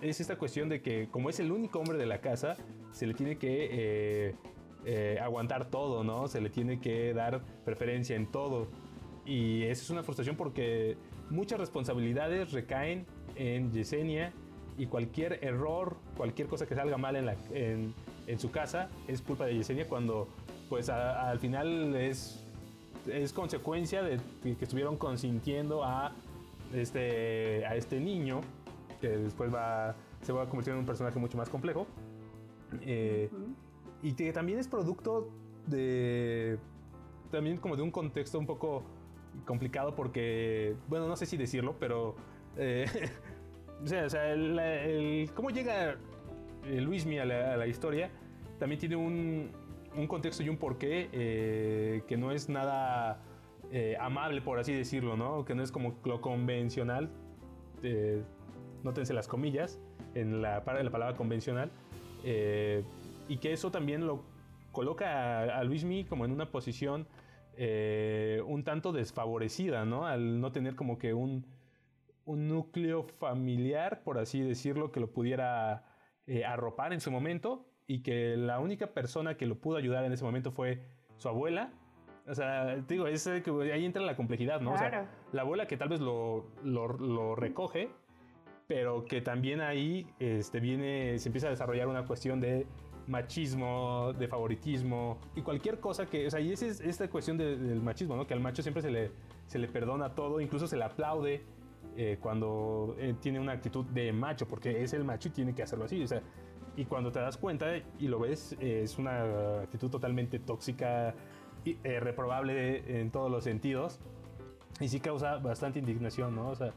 es esta cuestión de que como es el único hombre de la casa, se le tiene que eh, eh, aguantar todo, ¿no? Se le tiene que dar preferencia en todo. Y esa es una frustración porque muchas responsabilidades recaen en Yesenia y cualquier error, cualquier cosa que salga mal en, la, en, en su casa es culpa de Yesenia cuando pues al final es, es consecuencia de que, estuvieron consintiendo a este, a este niño que después va, se va a convertir en un personaje mucho más complejo. Eh, y que también es producto de también como de un contexto un poco complicado porque, bueno, no sé si decirlo, pero... Eh, o sea, o sea el, cómo llega Luismi a la, a la historia también tiene un, un, contexto y un porqué eh, que no es nada eh, amable, por así decirlo, ¿no? Que no es como lo convencional, eh, nótense las comillas, en la, para la palabra convencional, y que eso también lo coloca a, a Luismi como en una posición eh, un tanto desfavorecida, ¿no? Al no tener como que un, un núcleo familiar, por así decirlo, que lo pudiera eh, arropar en su momento y que la única persona que lo pudo ayudar en ese momento fue su abuela. O sea, digo, es que ahí entra la complejidad, ¿no? O sea, la abuela que tal vez lo, lo, lo recoge, pero que también ahí este, viene, se empieza a desarrollar una cuestión de machismo, de favoritismo y cualquier cosa que, o sea, y esa es esta cuestión del machismo, ¿no? Que al macho siempre se le, se le perdona todo, incluso se le aplaude eh, cuando eh, tiene una actitud de macho, porque es el macho y tiene que hacerlo así, o sea, y cuando te das cuenta y lo ves, es una actitud totalmente tóxica, y, eh, reprobable en todos los sentidos, y sí causa bastante indignación, ¿no? O sea,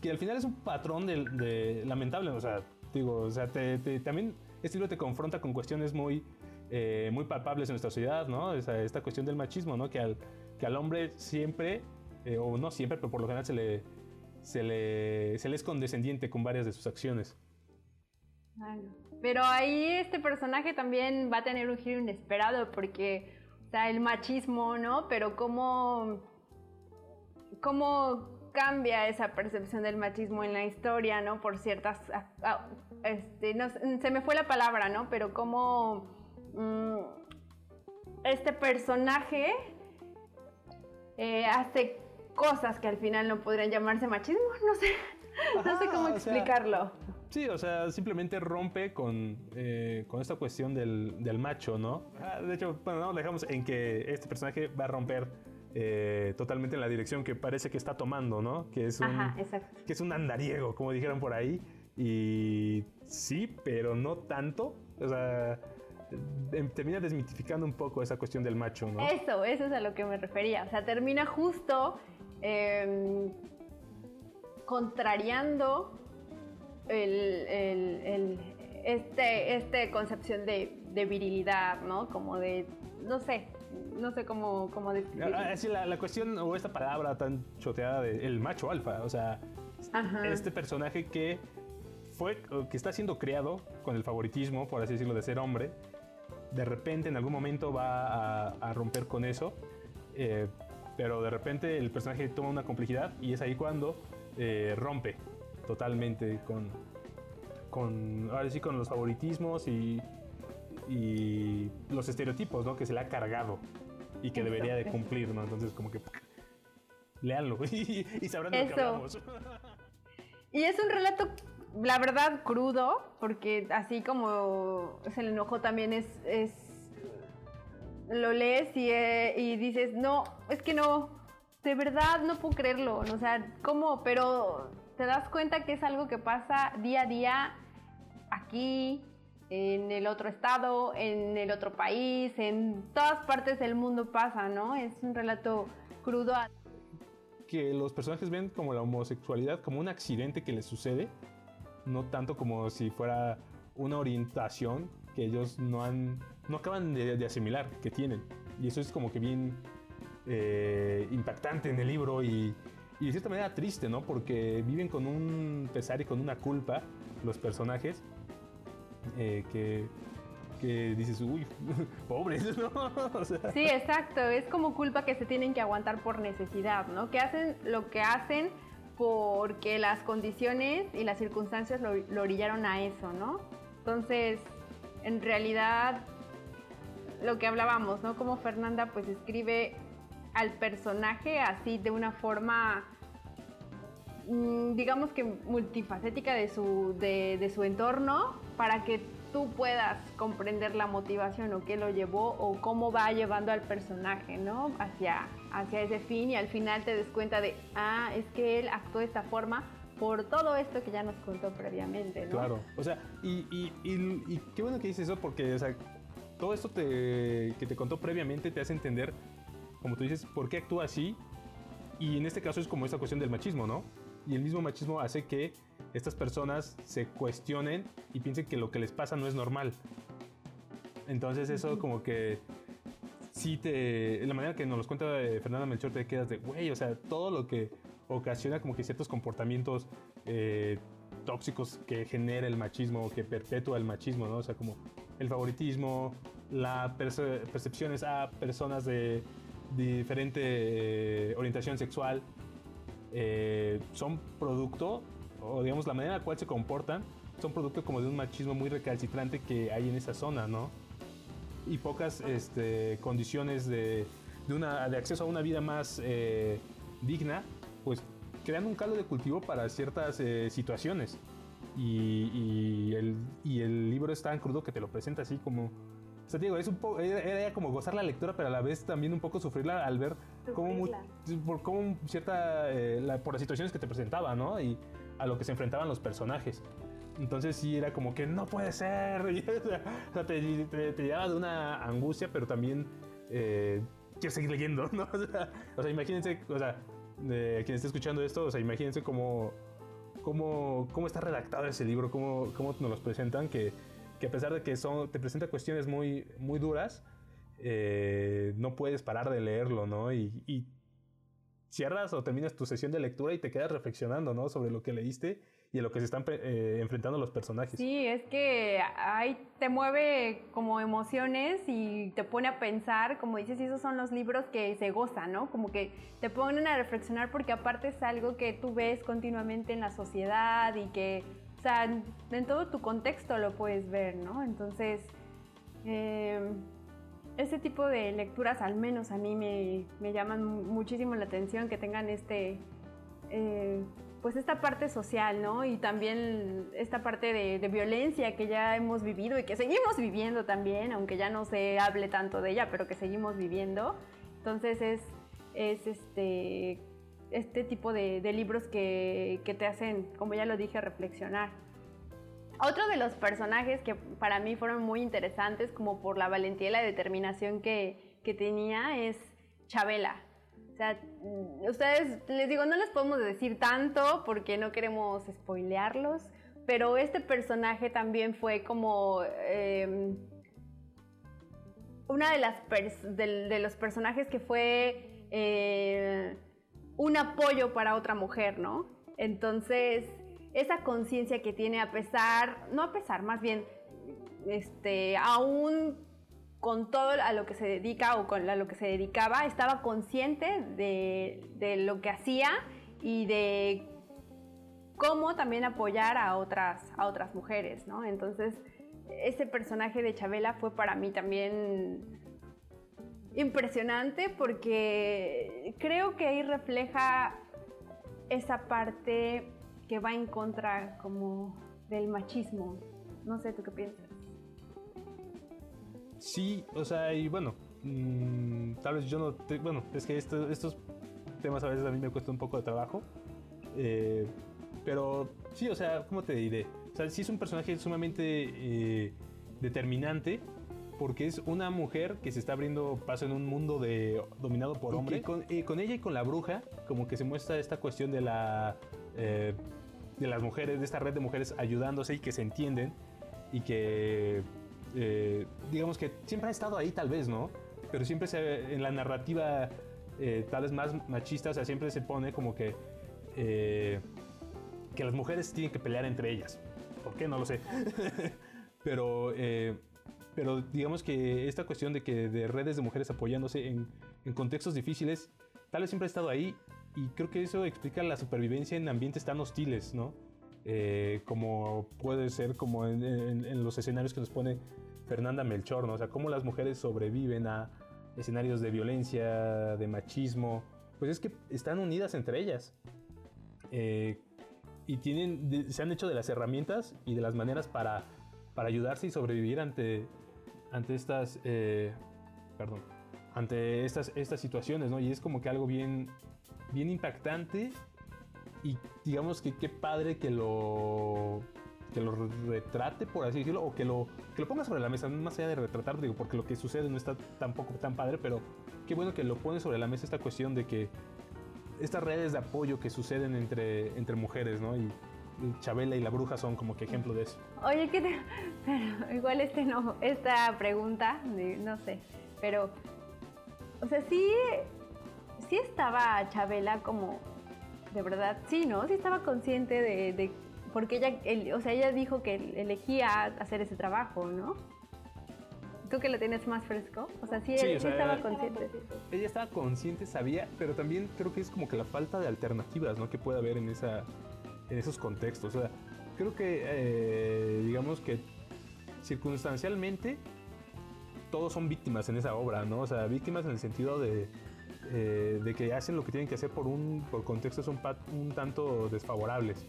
que al final es un patrón de, lamentable, o sea, digo, o sea, te, también este libro te confronta con cuestiones muy, eh, muy palpables en nuestra sociedad, ¿no? esta cuestión del machismo, ¿no? Que al, que al hombre siempre, eh, o no siempre, pero por lo general se le, se le, se le es condescendiente con varias de sus acciones. Pero ahí este personaje también va a tener un giro inesperado porque, o sea, el machismo, ¿no? Pero cómo, cómo cambia esa percepción del machismo en la historia, ¿no? Por ciertas, ah, ah, este, no, se me fue la palabra, ¿no? Pero cómo mm, este personaje eh, hace cosas que al final no podrían llamarse machismo, no sé, no sé cómo explicarlo. Sí, o sea, simplemente rompe con, eh, con esta cuestión del, del macho, ¿no? Ah, de hecho, bueno, no, dejamos en que este personaje va a romper eh, totalmente en la dirección que parece que está tomando, ¿no? Que es un, que es un andariego, como dijeron por ahí. Y sí, pero no tanto. O sea, em, termina desmitificando un poco esa cuestión del macho, ¿no? Eso, eso es a lo que me refería. O sea, termina justo em, contrariando el, este, este concepción de, de virilidad, ¿no? Como de, no sé, no sé cómo, cómo describirlo. Ah, la, la, cuestión o esta palabra tan choteada de el macho alfa, o sea, este personaje que fue, que está siendo creado con el favoritismo, por así decirlo, de ser hombre, de repente en algún momento va a, romper con eso, eh, pero de repente el personaje toma una complejidad y es ahí cuando eh, rompe totalmente con, con, ahora sí, con los favoritismos y, y los estereotipos ¿no? que se le ha cargado y que debería de cumplir, ¿no? Entonces como que léanlo y, sabrán de lo que hablamos. Y es un relato, la verdad, crudo, porque así como se le enojó también es, es lo lees y, eh, y, dices, no, es que no, de verdad no puedo creerlo, o sea, ¿cómo? Pero te das cuenta que es algo que pasa día a día aquí, en el otro estado, en el otro país, en todas partes del mundo pasa, ¿no? Es un relato crudo. Que los personajes ven como la homosexualidad como un accidente que les sucede, no tanto como si fuera una orientación que ellos no han, no acaban de, asimilar que tienen. Y eso es como que bien eh, impactante en el libro y, y de cierta manera triste, ¿no? Porque viven con un pesar y con una culpa los personajes eh, que, que dices, uy, pobres, ¿no? Sí, exacto, es como culpa que se tienen que aguantar por necesidad, ¿no? Que hacen lo que hacen porque las condiciones y las circunstancias lo, lo orillaron a eso, ¿no? Entonces, en realidad, lo que hablábamos, ¿no? Como Fernanda pues escribe al personaje así de una forma Mm, digamos que multifacética de su, de, su entorno para que tú puedas comprender la motivación o qué lo llevó o cómo va llevando al personaje, ¿no? Hacia, hacia ese fin y al final te des cuenta de, ah, es que él actuó de esta forma por todo esto que ya nos contó previamente. Claro, o sea, y, y, qué bueno que dices eso porque, todo esto que te contó previamente te hace entender, como tú dices, por qué actúa así y en este caso es como esta cuestión del machismo, ¿no? y el mismo machismo hace que estas personas se cuestionen y piensen que lo que les pasa no es normal. Entonces eso como que sí te... La manera que nos lo cuenta eh, Fernanda Melchor te quedas de, güey, o sea, todo lo que ocasiona como que ciertos comportamientos eh, tóxicos que genera el machismo, que perpetúa el machismo, ¿no? O sea, como el favoritismo, la percepciones a personas de, diferente eh, orientación sexual, eh, son producto, o digamos la manera en la cual se comportan, son producto como de un machismo muy recalcitrante que hay en esa zona, ¿no? Y pocas este, condiciones de, de, una, de acceso a una vida más eh, digna, pues crean un caldo de cultivo para ciertas eh, situaciones. y, el, y el libro es tan crudo que te lo presenta así como... O sea, digo, es un poco, era, como gozar la lectura, pero a la vez también un poco sufrirla al ver cómo, por cómo cierta, eh, por las situaciones que te presentaba, ¿no? Y a lo que se enfrentaban los personajes. Entonces sí era como que no puede ser. o sea, te, te, de una angustia, pero también eh, quiero seguir leyendo, ¿no? O sea, imagínense, o sea, de quien esté escuchando esto, o sea, imagínense cómo, cómo, cómo está redactado ese libro, cómo, cómo nos los presentan, que, que a pesar de que son, te presenta cuestiones muy, muy duras, eh, no puedes parar de leerlo, ¿no? Y, y, cierras o terminas tu sesión de lectura y te quedas reflexionando, ¿no? Sobre lo que leíste y a lo que se están eh, enfrentando los personajes. Sí, es que ahí te mueve como emociones y te pone a pensar, como dices, esos son los libros que se gozan, ¿no? Como que te ponen a reflexionar porque aparte es algo que tú ves continuamente en la sociedad y que, sea, en, todo tu contexto lo puedes ver, ¿no? Entonces, eh, ese tipo de lecturas al menos a mí me, me llaman muchísimo la atención que tengan este... Eh, pues esta parte social, ¿no? Y también esta parte de, violencia que ya hemos vivido y que seguimos viviendo también, aunque ya no se hable tanto de ella, pero que seguimos viviendo. Entonces es, es este, este tipo de, libros que, te hacen, como ya lo dije, reflexionar. Otro de los personajes que para mí fueron muy interesantes, como por la valentía y la determinación que, que tenía, es Chabela. O sea, mm, ustedes, les digo, no les podemos decir tanto porque no queremos spoilearlos, pero este personaje también fue como em, una de las de, los personajes que fue eh, un apoyo para otra mujer, ¿no? Entonces, esa conciencia que tiene a pesar, no a pesar, más bien, este, aún con todo a lo que se dedica o con a lo que se dedicaba, estaba consciente de, lo que hacía y de cómo también apoyar a otras, a otras mujeres, ¿no? Entonces, ese personaje de Chabela fue para mí también impresionante porque creo que ahí refleja esa parte que va en contra como del machismo. No sé, ¿tú qué piensas? Sí, o sea, y bueno, mm, tal vez yo no. bueno, es que estos temas a veces a mí me cuesta un poco de trabajo. Eh, pero sí, o sea, ¿cómo te diré? O sea, sí es un personaje sumamente eh, determinante porque es una mujer que se está abriendo paso en un mundo de, dominado por hombres. Con, con, ella y con la bruja, como que se muestra esta cuestión de la. Eh, de las mujeres, de esta red de mujeres ayudándose y que se entienden y que eh, digamos que siempre ha estado ahí tal vez, ¿no? Pero siempre se, en la narrativa eh, tal vez más machista, o sea, siempre se pone como que, eh, que las mujeres tienen que pelear entre ellas. ¿Por qué? No lo sé. pero, pero digamos que esta cuestión de que de redes de mujeres apoyándose en, en contextos difíciles, tal vez siempre ha estado ahí y creo que eso explica la supervivencia en ambientes tan hostiles, ¿no? Eh, como puede ser como en, los escenarios que nos pone Fernanda Melchor, ¿no? O sea, cómo las mujeres sobreviven a escenarios de violencia, de machismo, pues es que están unidas entre ellas. Eh, y tienen, se han hecho de las herramientas y de las maneras para, para ayudarse y sobrevivir ante, ante estas, eh, perdón, ante estas, estas situaciones, ¿no? Y es como que algo bien, bien impactante y digamos que qué padre que lo que lo retrate, por así decirlo, o que lo, que lo ponga sobre la mesa, más allá de retratar, digo, porque lo que sucede no está tampoco tan padre, pero qué bueno que lo pone sobre la mesa esta cuestión de que estas redes de apoyo que suceden entre, entre mujeres, ¿no? Y, Chabela y la bruja son como que ejemplo de eso. Oye, ¿qué te... Pero igual este no, esta pregunta, no sé, pero, o sea, sí, sí estaba Chabela como de verdad, sí, ¿no? Sí estaba consciente de, porque ella, o sea, ella dijo que elegía hacer ese trabajo, ¿no? ¿Tú que lo tienes más fresco? O sea, sí, estaba consciente. Ella estaba consciente, sabía, pero también creo que es como que la falta de alternativas, ¿no? Que puede haber en, esa, en esos contextos. O sea, creo que, eh, digamos que circunstancialmente, todos son víctimas en esa obra, ¿no? O sea, víctimas en el sentido de eh, de que hacen lo que tienen que hacer por un por contextos un, tanto desfavorables.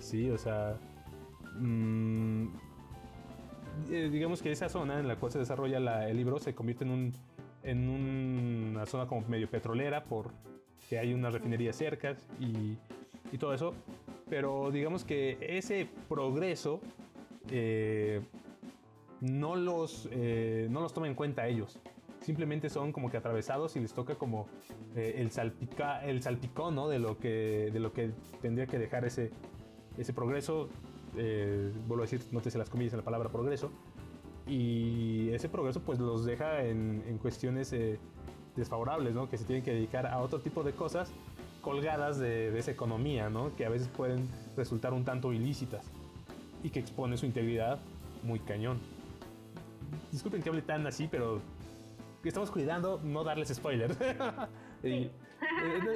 Sí, o sea, mm, eh, digamos que esa zona en la cual se desarrolla el libro se convierte en, un, en una zona como medio petrolera por que hay una refinería cerca y, y todo eso. Pero digamos que ese progreso eh, no, los, eh, no los toma en cuenta ellos. Simplemente son como que atravesados y les toca como el, salpica, el salpicón ¿no? de, lo que, de lo que tendría que dejar ese, ese progreso eh, vuelvo a decir, no te se las comillas en la palabra progreso, y ese progreso pues los deja en, cuestiones eh, desfavorables, ¿no? Que se tienen que dedicar a otro tipo de cosas colgadas de, esa economía, ¿no? Que a veces pueden resultar un tanto ilícitas y que expone su integridad muy cañón. Disculpen que hable tan así, pero estamos cuidando no darles spoilers. Eh,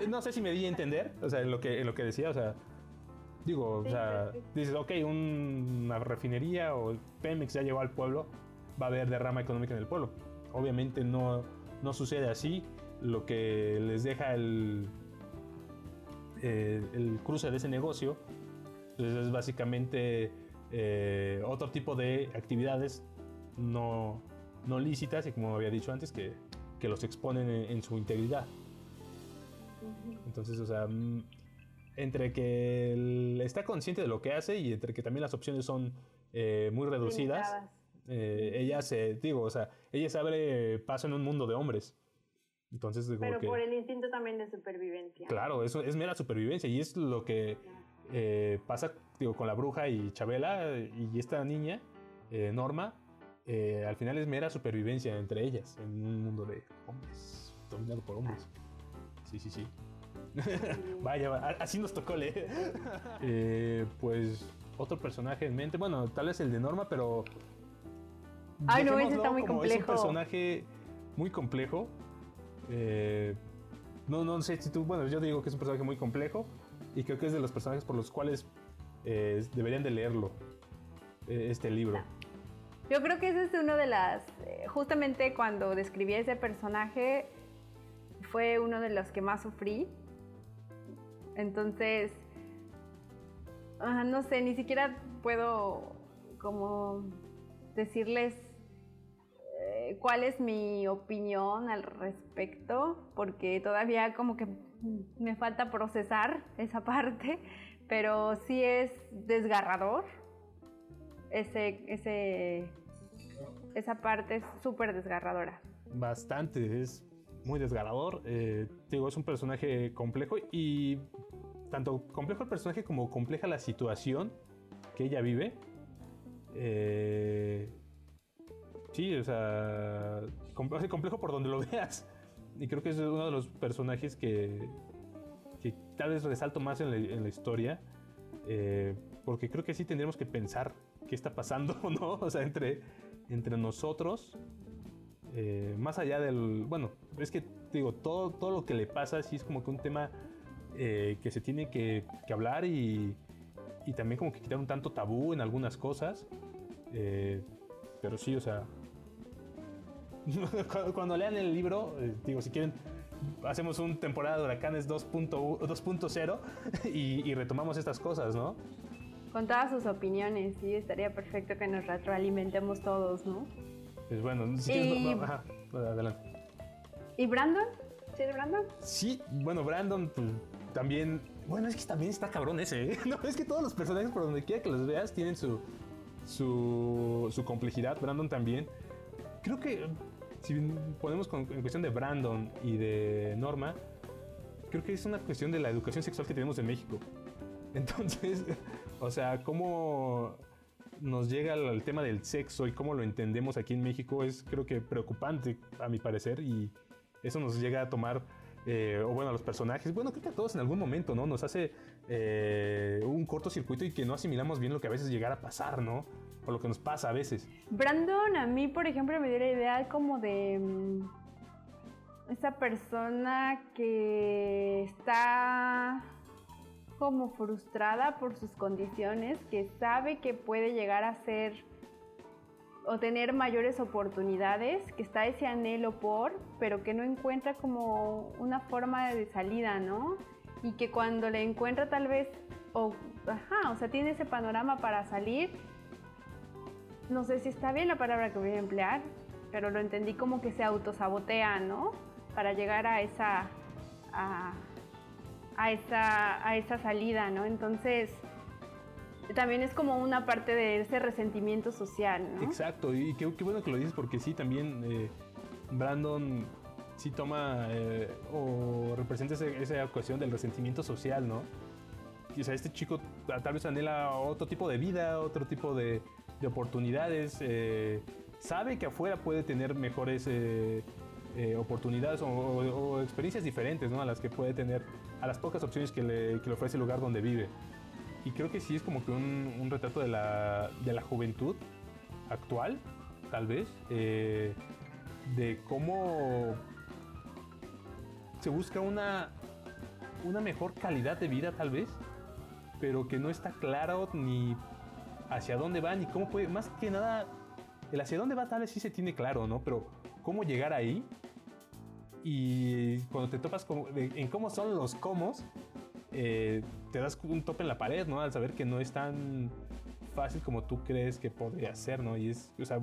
no, sé si me di a entender, o sea, en lo que, en lo que decía, o sea, Digo, o sea, dices, ok, una refinería o Pemex ya llegó al pueblo, va a haber derrama económica en el pueblo. Obviamente no, no sucede así. Lo que les deja el, eh, el cruce de ese negocio pues es básicamente eh, otro tipo de actividades no, no lícitas y como había dicho antes, que, que los exponen en, su integridad. Entonces, o sea, mm, entre que está consciente de lo que hace y entre que también las opciones son eh, muy reducidas. Eh, ella se, digo, o sea, ella se abre paso en un mundo de hombres. Entonces, Pero por el instinto también de supervivencia. Claro, eso es mera supervivencia y es lo que eh, pasa, digo, con la bruja y Chabela y esta niña, Norma, al final es mera supervivencia entre ellas en un mundo de hombres, dominado por hombres. Sí, sí, sí. Vaya, así nos tocó leer. Eh, pues otro personaje en mente, bueno, tal vez el de Norma, pero... Ay, no, ese está muy complejo. Es un personaje muy complejo. Eh, no, no sé si tú, bueno, yo digo que es un personaje muy complejo y creo que es de los personajes por los cuales eh, deberían de leerlo, este libro. Yo creo que ese es uno de las, justamente cuando describí ese personaje, fue uno de los que más sufrí entonces, no sé, ni siquiera puedo como decirles eh, cuál es mi opinión al respecto, porque todavía como que me falta procesar esa parte, pero sí es desgarrador. Ese, ese, esa parte es súper desgarradora. Bastante, es muy desgarrador. Eh, digo, es un personaje complejo y tanto complejo el personaje como compleja la situación que ella vive. Eh, sí, o sea, complejo por donde lo veas. Y creo que es uno de los personajes que, que tal vez resalto más en la, historia. Eh, porque creo que sí tendremos que pensar qué está pasando, ¿no? O sea, entre, entre nosotros eh, más allá del, bueno, es que digo, todo, todo lo que le pasa sí es como que un tema eh, que se tiene que, hablar y, y, también como que quitar un tanto tabú en algunas cosas. Eh, pero sí, o sea, cuando, lean el libro, digo, si quieren, hacemos un temporada de huracanes 2.0 y, y retomamos estas cosas, ¿no? Con todas sus opiniones, sí, estaría perfecto que nos retroalimentemos todos, ¿no? Pues bueno, si quieres, ajá, adelante. ¿Y Brandon? ¿Sí de Brandon? Sí, bueno, Brandon pues, también. Bueno, es que también está cabrón ese, ¿eh? No, es que todos los personajes, por donde quiera que los veas, tienen su, su, su complejidad. Brandon también. Creo que si ponemos en cuestión de Brandon y de Norma, creo que es una cuestión de la educación sexual que tenemos en México. Entonces, o sea, cómo nos llega al, tema del sexo y cómo lo entendemos aquí en México es creo que preocupante a mi parecer y eso nos llega a tomar, eh, o bueno, a los personajes, bueno, creo que a todos en algún momento, ¿no? Nos hace eh, un cortocircuito y que no asimilamos bien lo que a veces llegara a pasar, ¿no? O lo que nos pasa a veces. Brandon a mí, por ejemplo, me dio la idea como de mm, esa persona que está como frustrada por sus condiciones, que sabe que puede llegar a ser o tener mayores oportunidades, que está ese anhelo por, pero que no encuentra como una forma de salida, ¿no? Y que cuando le encuentra tal vez o, ajá, o sea, tiene ese panorama para salir. No sé si está bien la palabra que voy a emplear, pero lo entendí como que se autosabotea, ¿no? Para llegar a esa, a, esa, a esa salida, ¿no? Entonces, también es como una parte de ese resentimiento social, ¿no? Exacto, y qué, bueno que lo dices porque sí, también eh, Brandon sí toma eh, o representa esa, cuestión del resentimiento social, ¿no? O este chico tal vez anhela otro tipo de vida, otro tipo de, oportunidades, eh, sabe que afuera puede tener mejores eh, oportunidades o, experiencias diferentes, ¿no? A las que puede tener, a las pocas opciones que le, ofrece el lugar donde vive. Y creo que sí es como que un, retrato de la, de la, juventud actual, tal vez, de cómo se busca una, una mejor calidad de vida tal vez, pero que no está claro ni hacia dónde va ni cómo puede, más que nada, el hacia dónde va tal vez sí se tiene claro, ¿no? Pero cómo llegar ahí y cuando te topas en cómo son los cómo, eh, te das un tope en la pared, ¿no? Al saber que no es tan fácil como tú crees que podría ser, ¿no? Y es, o sea,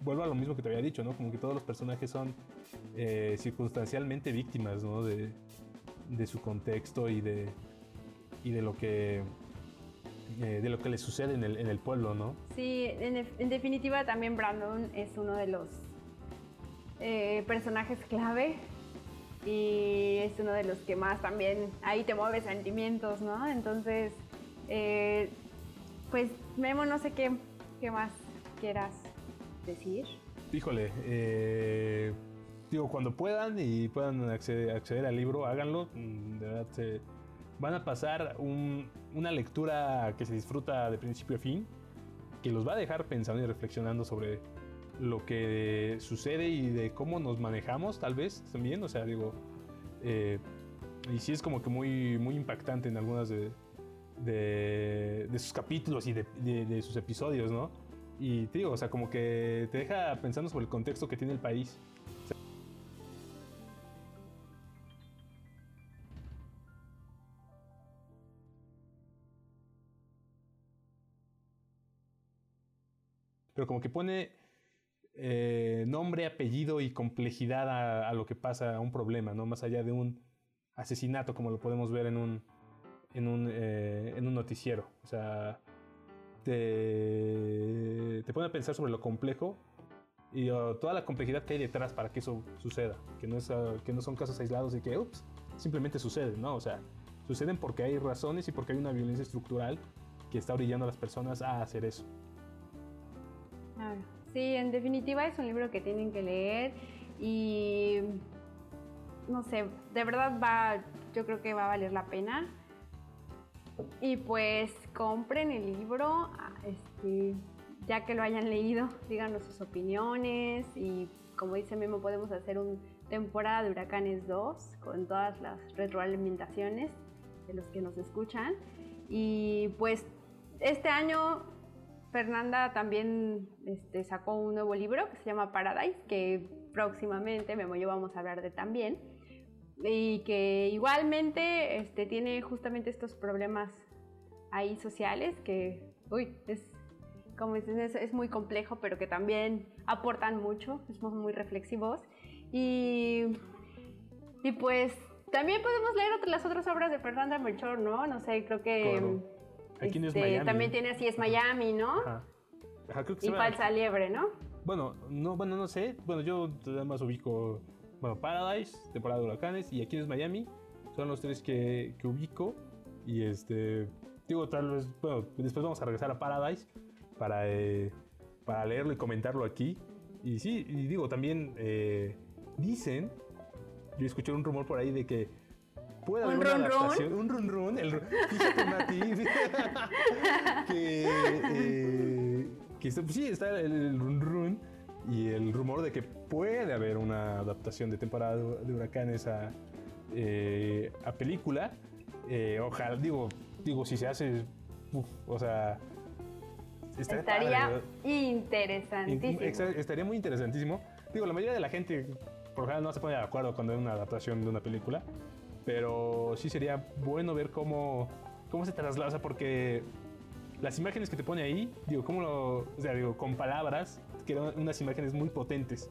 vuelvo a lo mismo que te había dicho, ¿no? Como que todos los personajes son eh, circunstancialmente víctimas, ¿no? De, su contexto y de, y de lo que eh, de lo que le sucede en el, pueblo, ¿no? Sí, en, definitiva también Brandon es uno de los eh, personajes clave y es uno de los que más también ahí te mueve sentimientos, ¿no? Entonces, pues Memo, no sé qué, qué más quieras decir? Híjole, eh, digo, cuando puedan y puedan acceder, al libro, háganlo. Mm, de verdad, se, van a pasar una lectura que se disfruta de principio a fin, que los va a dejar pensando y reflexionando sobre lo que sucede y de cómo nos manejamos, tal vez también. O sea, digo, eh, y sí es como que muy, muy impactante en algunas de, sus capítulos y de, de sus episodios, ¿no? Y te digo, o sea, como que te deja pensando sobre el contexto que tiene el país. Pero como que pone eh, nombre, apellido y complejidad a, lo que pasa, a un problema, ¿no? Más allá de un asesinato, como lo podemos ver en un, en un, eh, en un noticiero. O sea, te, te pone a pensar sobre lo complejo y toda la complejidad que hay detrás para que eso suceda. Que no, es, uh, que no son casos aislados y que, ups, simplemente suceden, ¿no? O sea, suceden porque hay razones y porque hay una violencia estructural que está orillando a las personas a hacer eso. Sí, en definitiva es un libro que tienen que leer y no sé, de verdad va, yo creo que va a valer la pena. Y pues compren el libro, ah, este, ya que lo hayan leído, díganos sus opiniones y como dice Memo podemos hacer un temporada de Huracanes 2 con todas las retroalimentaciones de los que nos escuchan. Y pues este año Fernanda también este, sacó un nuevo libro que se llama Paradise, que próximamente Memo y yo vamos a hablar de también y que igualmente este, tiene justamente estos problemas ahí sociales que, uy, es como es, es, muy complejo, pero que también aportan mucho, somos muy reflexivos. Y, y pues también podemos leer las otras obras de Fernanda Melchor, ¿no? No sé, creo que... Este, también tiene así es Miami, ¿no? Ajá. y Falsa Liebre, ¿no? Bueno, no, bueno, no sé. Bueno, yo además ubico bueno, Paradise, temporada de huracanes, y aquí es Miami. Son los tres que, que ubico. Y este, digo, tal vez, bueno, después vamos a regresar a Paradise para, eh, para leerlo y comentarlo aquí. Y sí, y digo, también eh, dicen, yo escuché un rumor por ahí de que puede haber una adaptación. Un run run. El, fíjate, Mati. que, eh, que pues sí, está el, el run run y el rumor de que puede haber una adaptación de temporada de huracanes a, eh, a película. Eh, ojalá, digo, digo, si se hace, o sea... Estaría interesantísimo. estaría muy interesantísimo. Digo, la mayoría de la gente, por ejemplo, no se pone de acuerdo cuando hay una adaptación de una película, pero sí sería bueno ver cómo cómo se traslada, porque las imágenes que te pone ahí, digo, cómo lo, o sea, digo, con palabras, quedan unas imágenes muy potentes.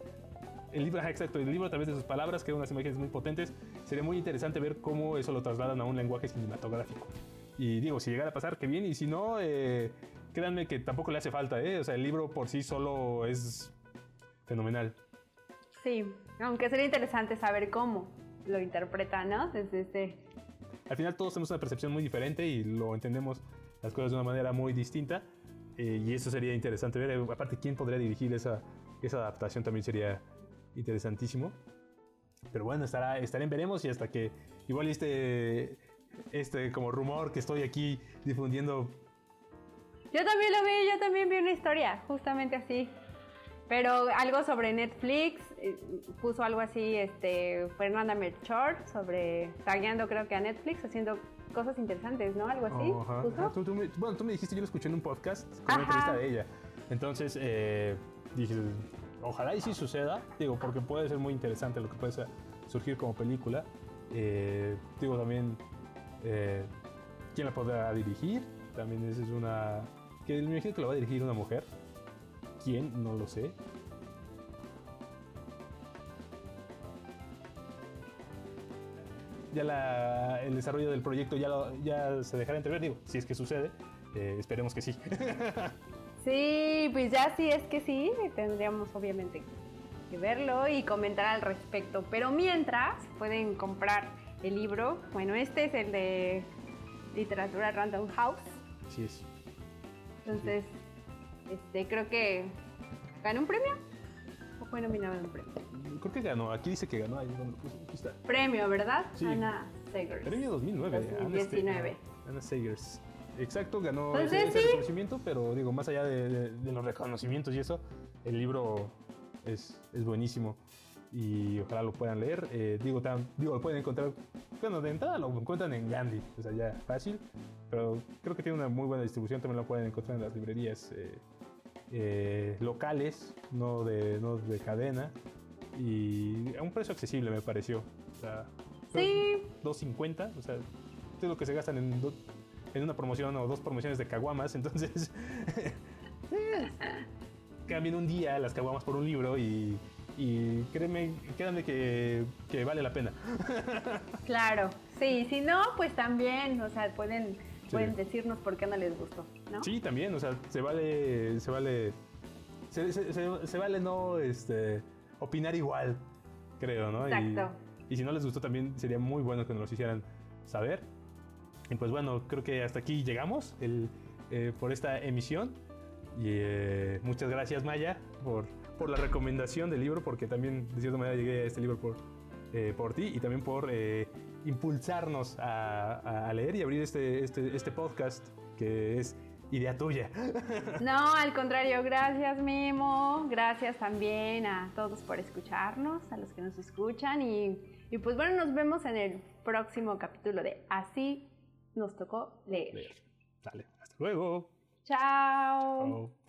El libro, exacto, el libro a través de sus palabras quedan unas imágenes muy potentes. Sería muy interesante ver cómo eso lo trasladan a un lenguaje cinematográfico. Y digo, si llegara a pasar, qué bien, y si no, eh, créanme que tampoco le hace falta, ¿eh? O sea, el libro por sí solo es fenomenal. Sí, aunque sería interesante saber cómo lo interpreta, ¿no? Desde este... Al final todos tenemos una percepción muy diferente y lo entendemos las cosas de una manera muy distinta. Eh, y eso sería interesante ver. Aparte, ¿quién podría dirigir esa, esa adaptación? También sería interesantísimo. Pero bueno, estará, en veremos y hasta que igual este, este como rumor que estoy aquí difundiendo. Yo también lo vi, yo también vi una historia, justamente así. Pero algo sobre Netflix, eh, puso algo así, este, Fernanda Melchor, sobre, tagueando creo que a Netflix, haciendo cosas interesantes, ¿no? Algo así. bueno, tú me dijiste, yo lo escuché en un podcast con una entrevista de ella. Entonces, eh, dije, ojalá y sí suceda, digo, porque puede ser muy interesante lo que puede surgir como película. Eh, digo, también, eh, ¿quién la podrá dirigir? También esa es una... Que me imagino que la va a dirigir una mujer. ¿Quién? No lo sé. ya el desarrollo del proyecto ya, ya se dejará entrever, digo, si es que sucede, eh, esperemos que sí. sí, pues ya si es que sí, tendríamos obviamente que verlo y comentar al respecto. Pero mientras pueden comprar el libro, bueno, este es el de literatura Random House. Así es. Entonces, este creo que ganó un premio o fue nominado en un premio creo que ganó. Aquí dice que ganó. Ahí, está. Premio, ¿verdad? Sí. Ana Sagers. Premio 2009. 2019. Ana Sagers. Exacto, ganó pues ese, reconocimiento, pero digo, más allá de, los reconocimientos y eso, el libro es, es buenísimo y ojalá lo puedan leer. Eh, digo, digo, lo pueden encontrar, bueno, de entrada lo encuentran en Gandhi, o sea, ya fácil, pero creo que tiene una muy buena distribución, también lo pueden encontrar en las librerías eh, eh, locales, no de, no de cadena y a un precio accesible me pareció. O sea, sí. 2.50, o sea, es lo que se gastan en, en una promoción o dos promociones de caguamas, entonces cambien un día las caguamas por un libro y, y créeme, créanme que, que vale la pena. claro, sí, si no, pues también, o sea, pueden, pueden decirnos por qué no les gustó, ¿no? Sí, también, o sea, se vale, se vale, se, se, se vale no, este opinar igual, creo, ¿no? Exacto. Y, si no les gustó también sería muy bueno que nos lo hicieran saber. Y pues bueno, creo que hasta aquí llegamos el, eh, por esta emisión. Y eh, muchas gracias Maya por, por la recomendación del libro, porque también de cierta manera llegué a este libro por, eh, por ti y también por impulsarnos a, a, leer y abrir este, este, este podcast que es idea tuya. No, al contrario, gracias Mimo, gracias también a todos por escucharnos, a los que nos escuchan y, y pues bueno, nos vemos en el próximo capítulo de Así nos tocó leer. leer. Dale, hasta luego. Chao. Chao.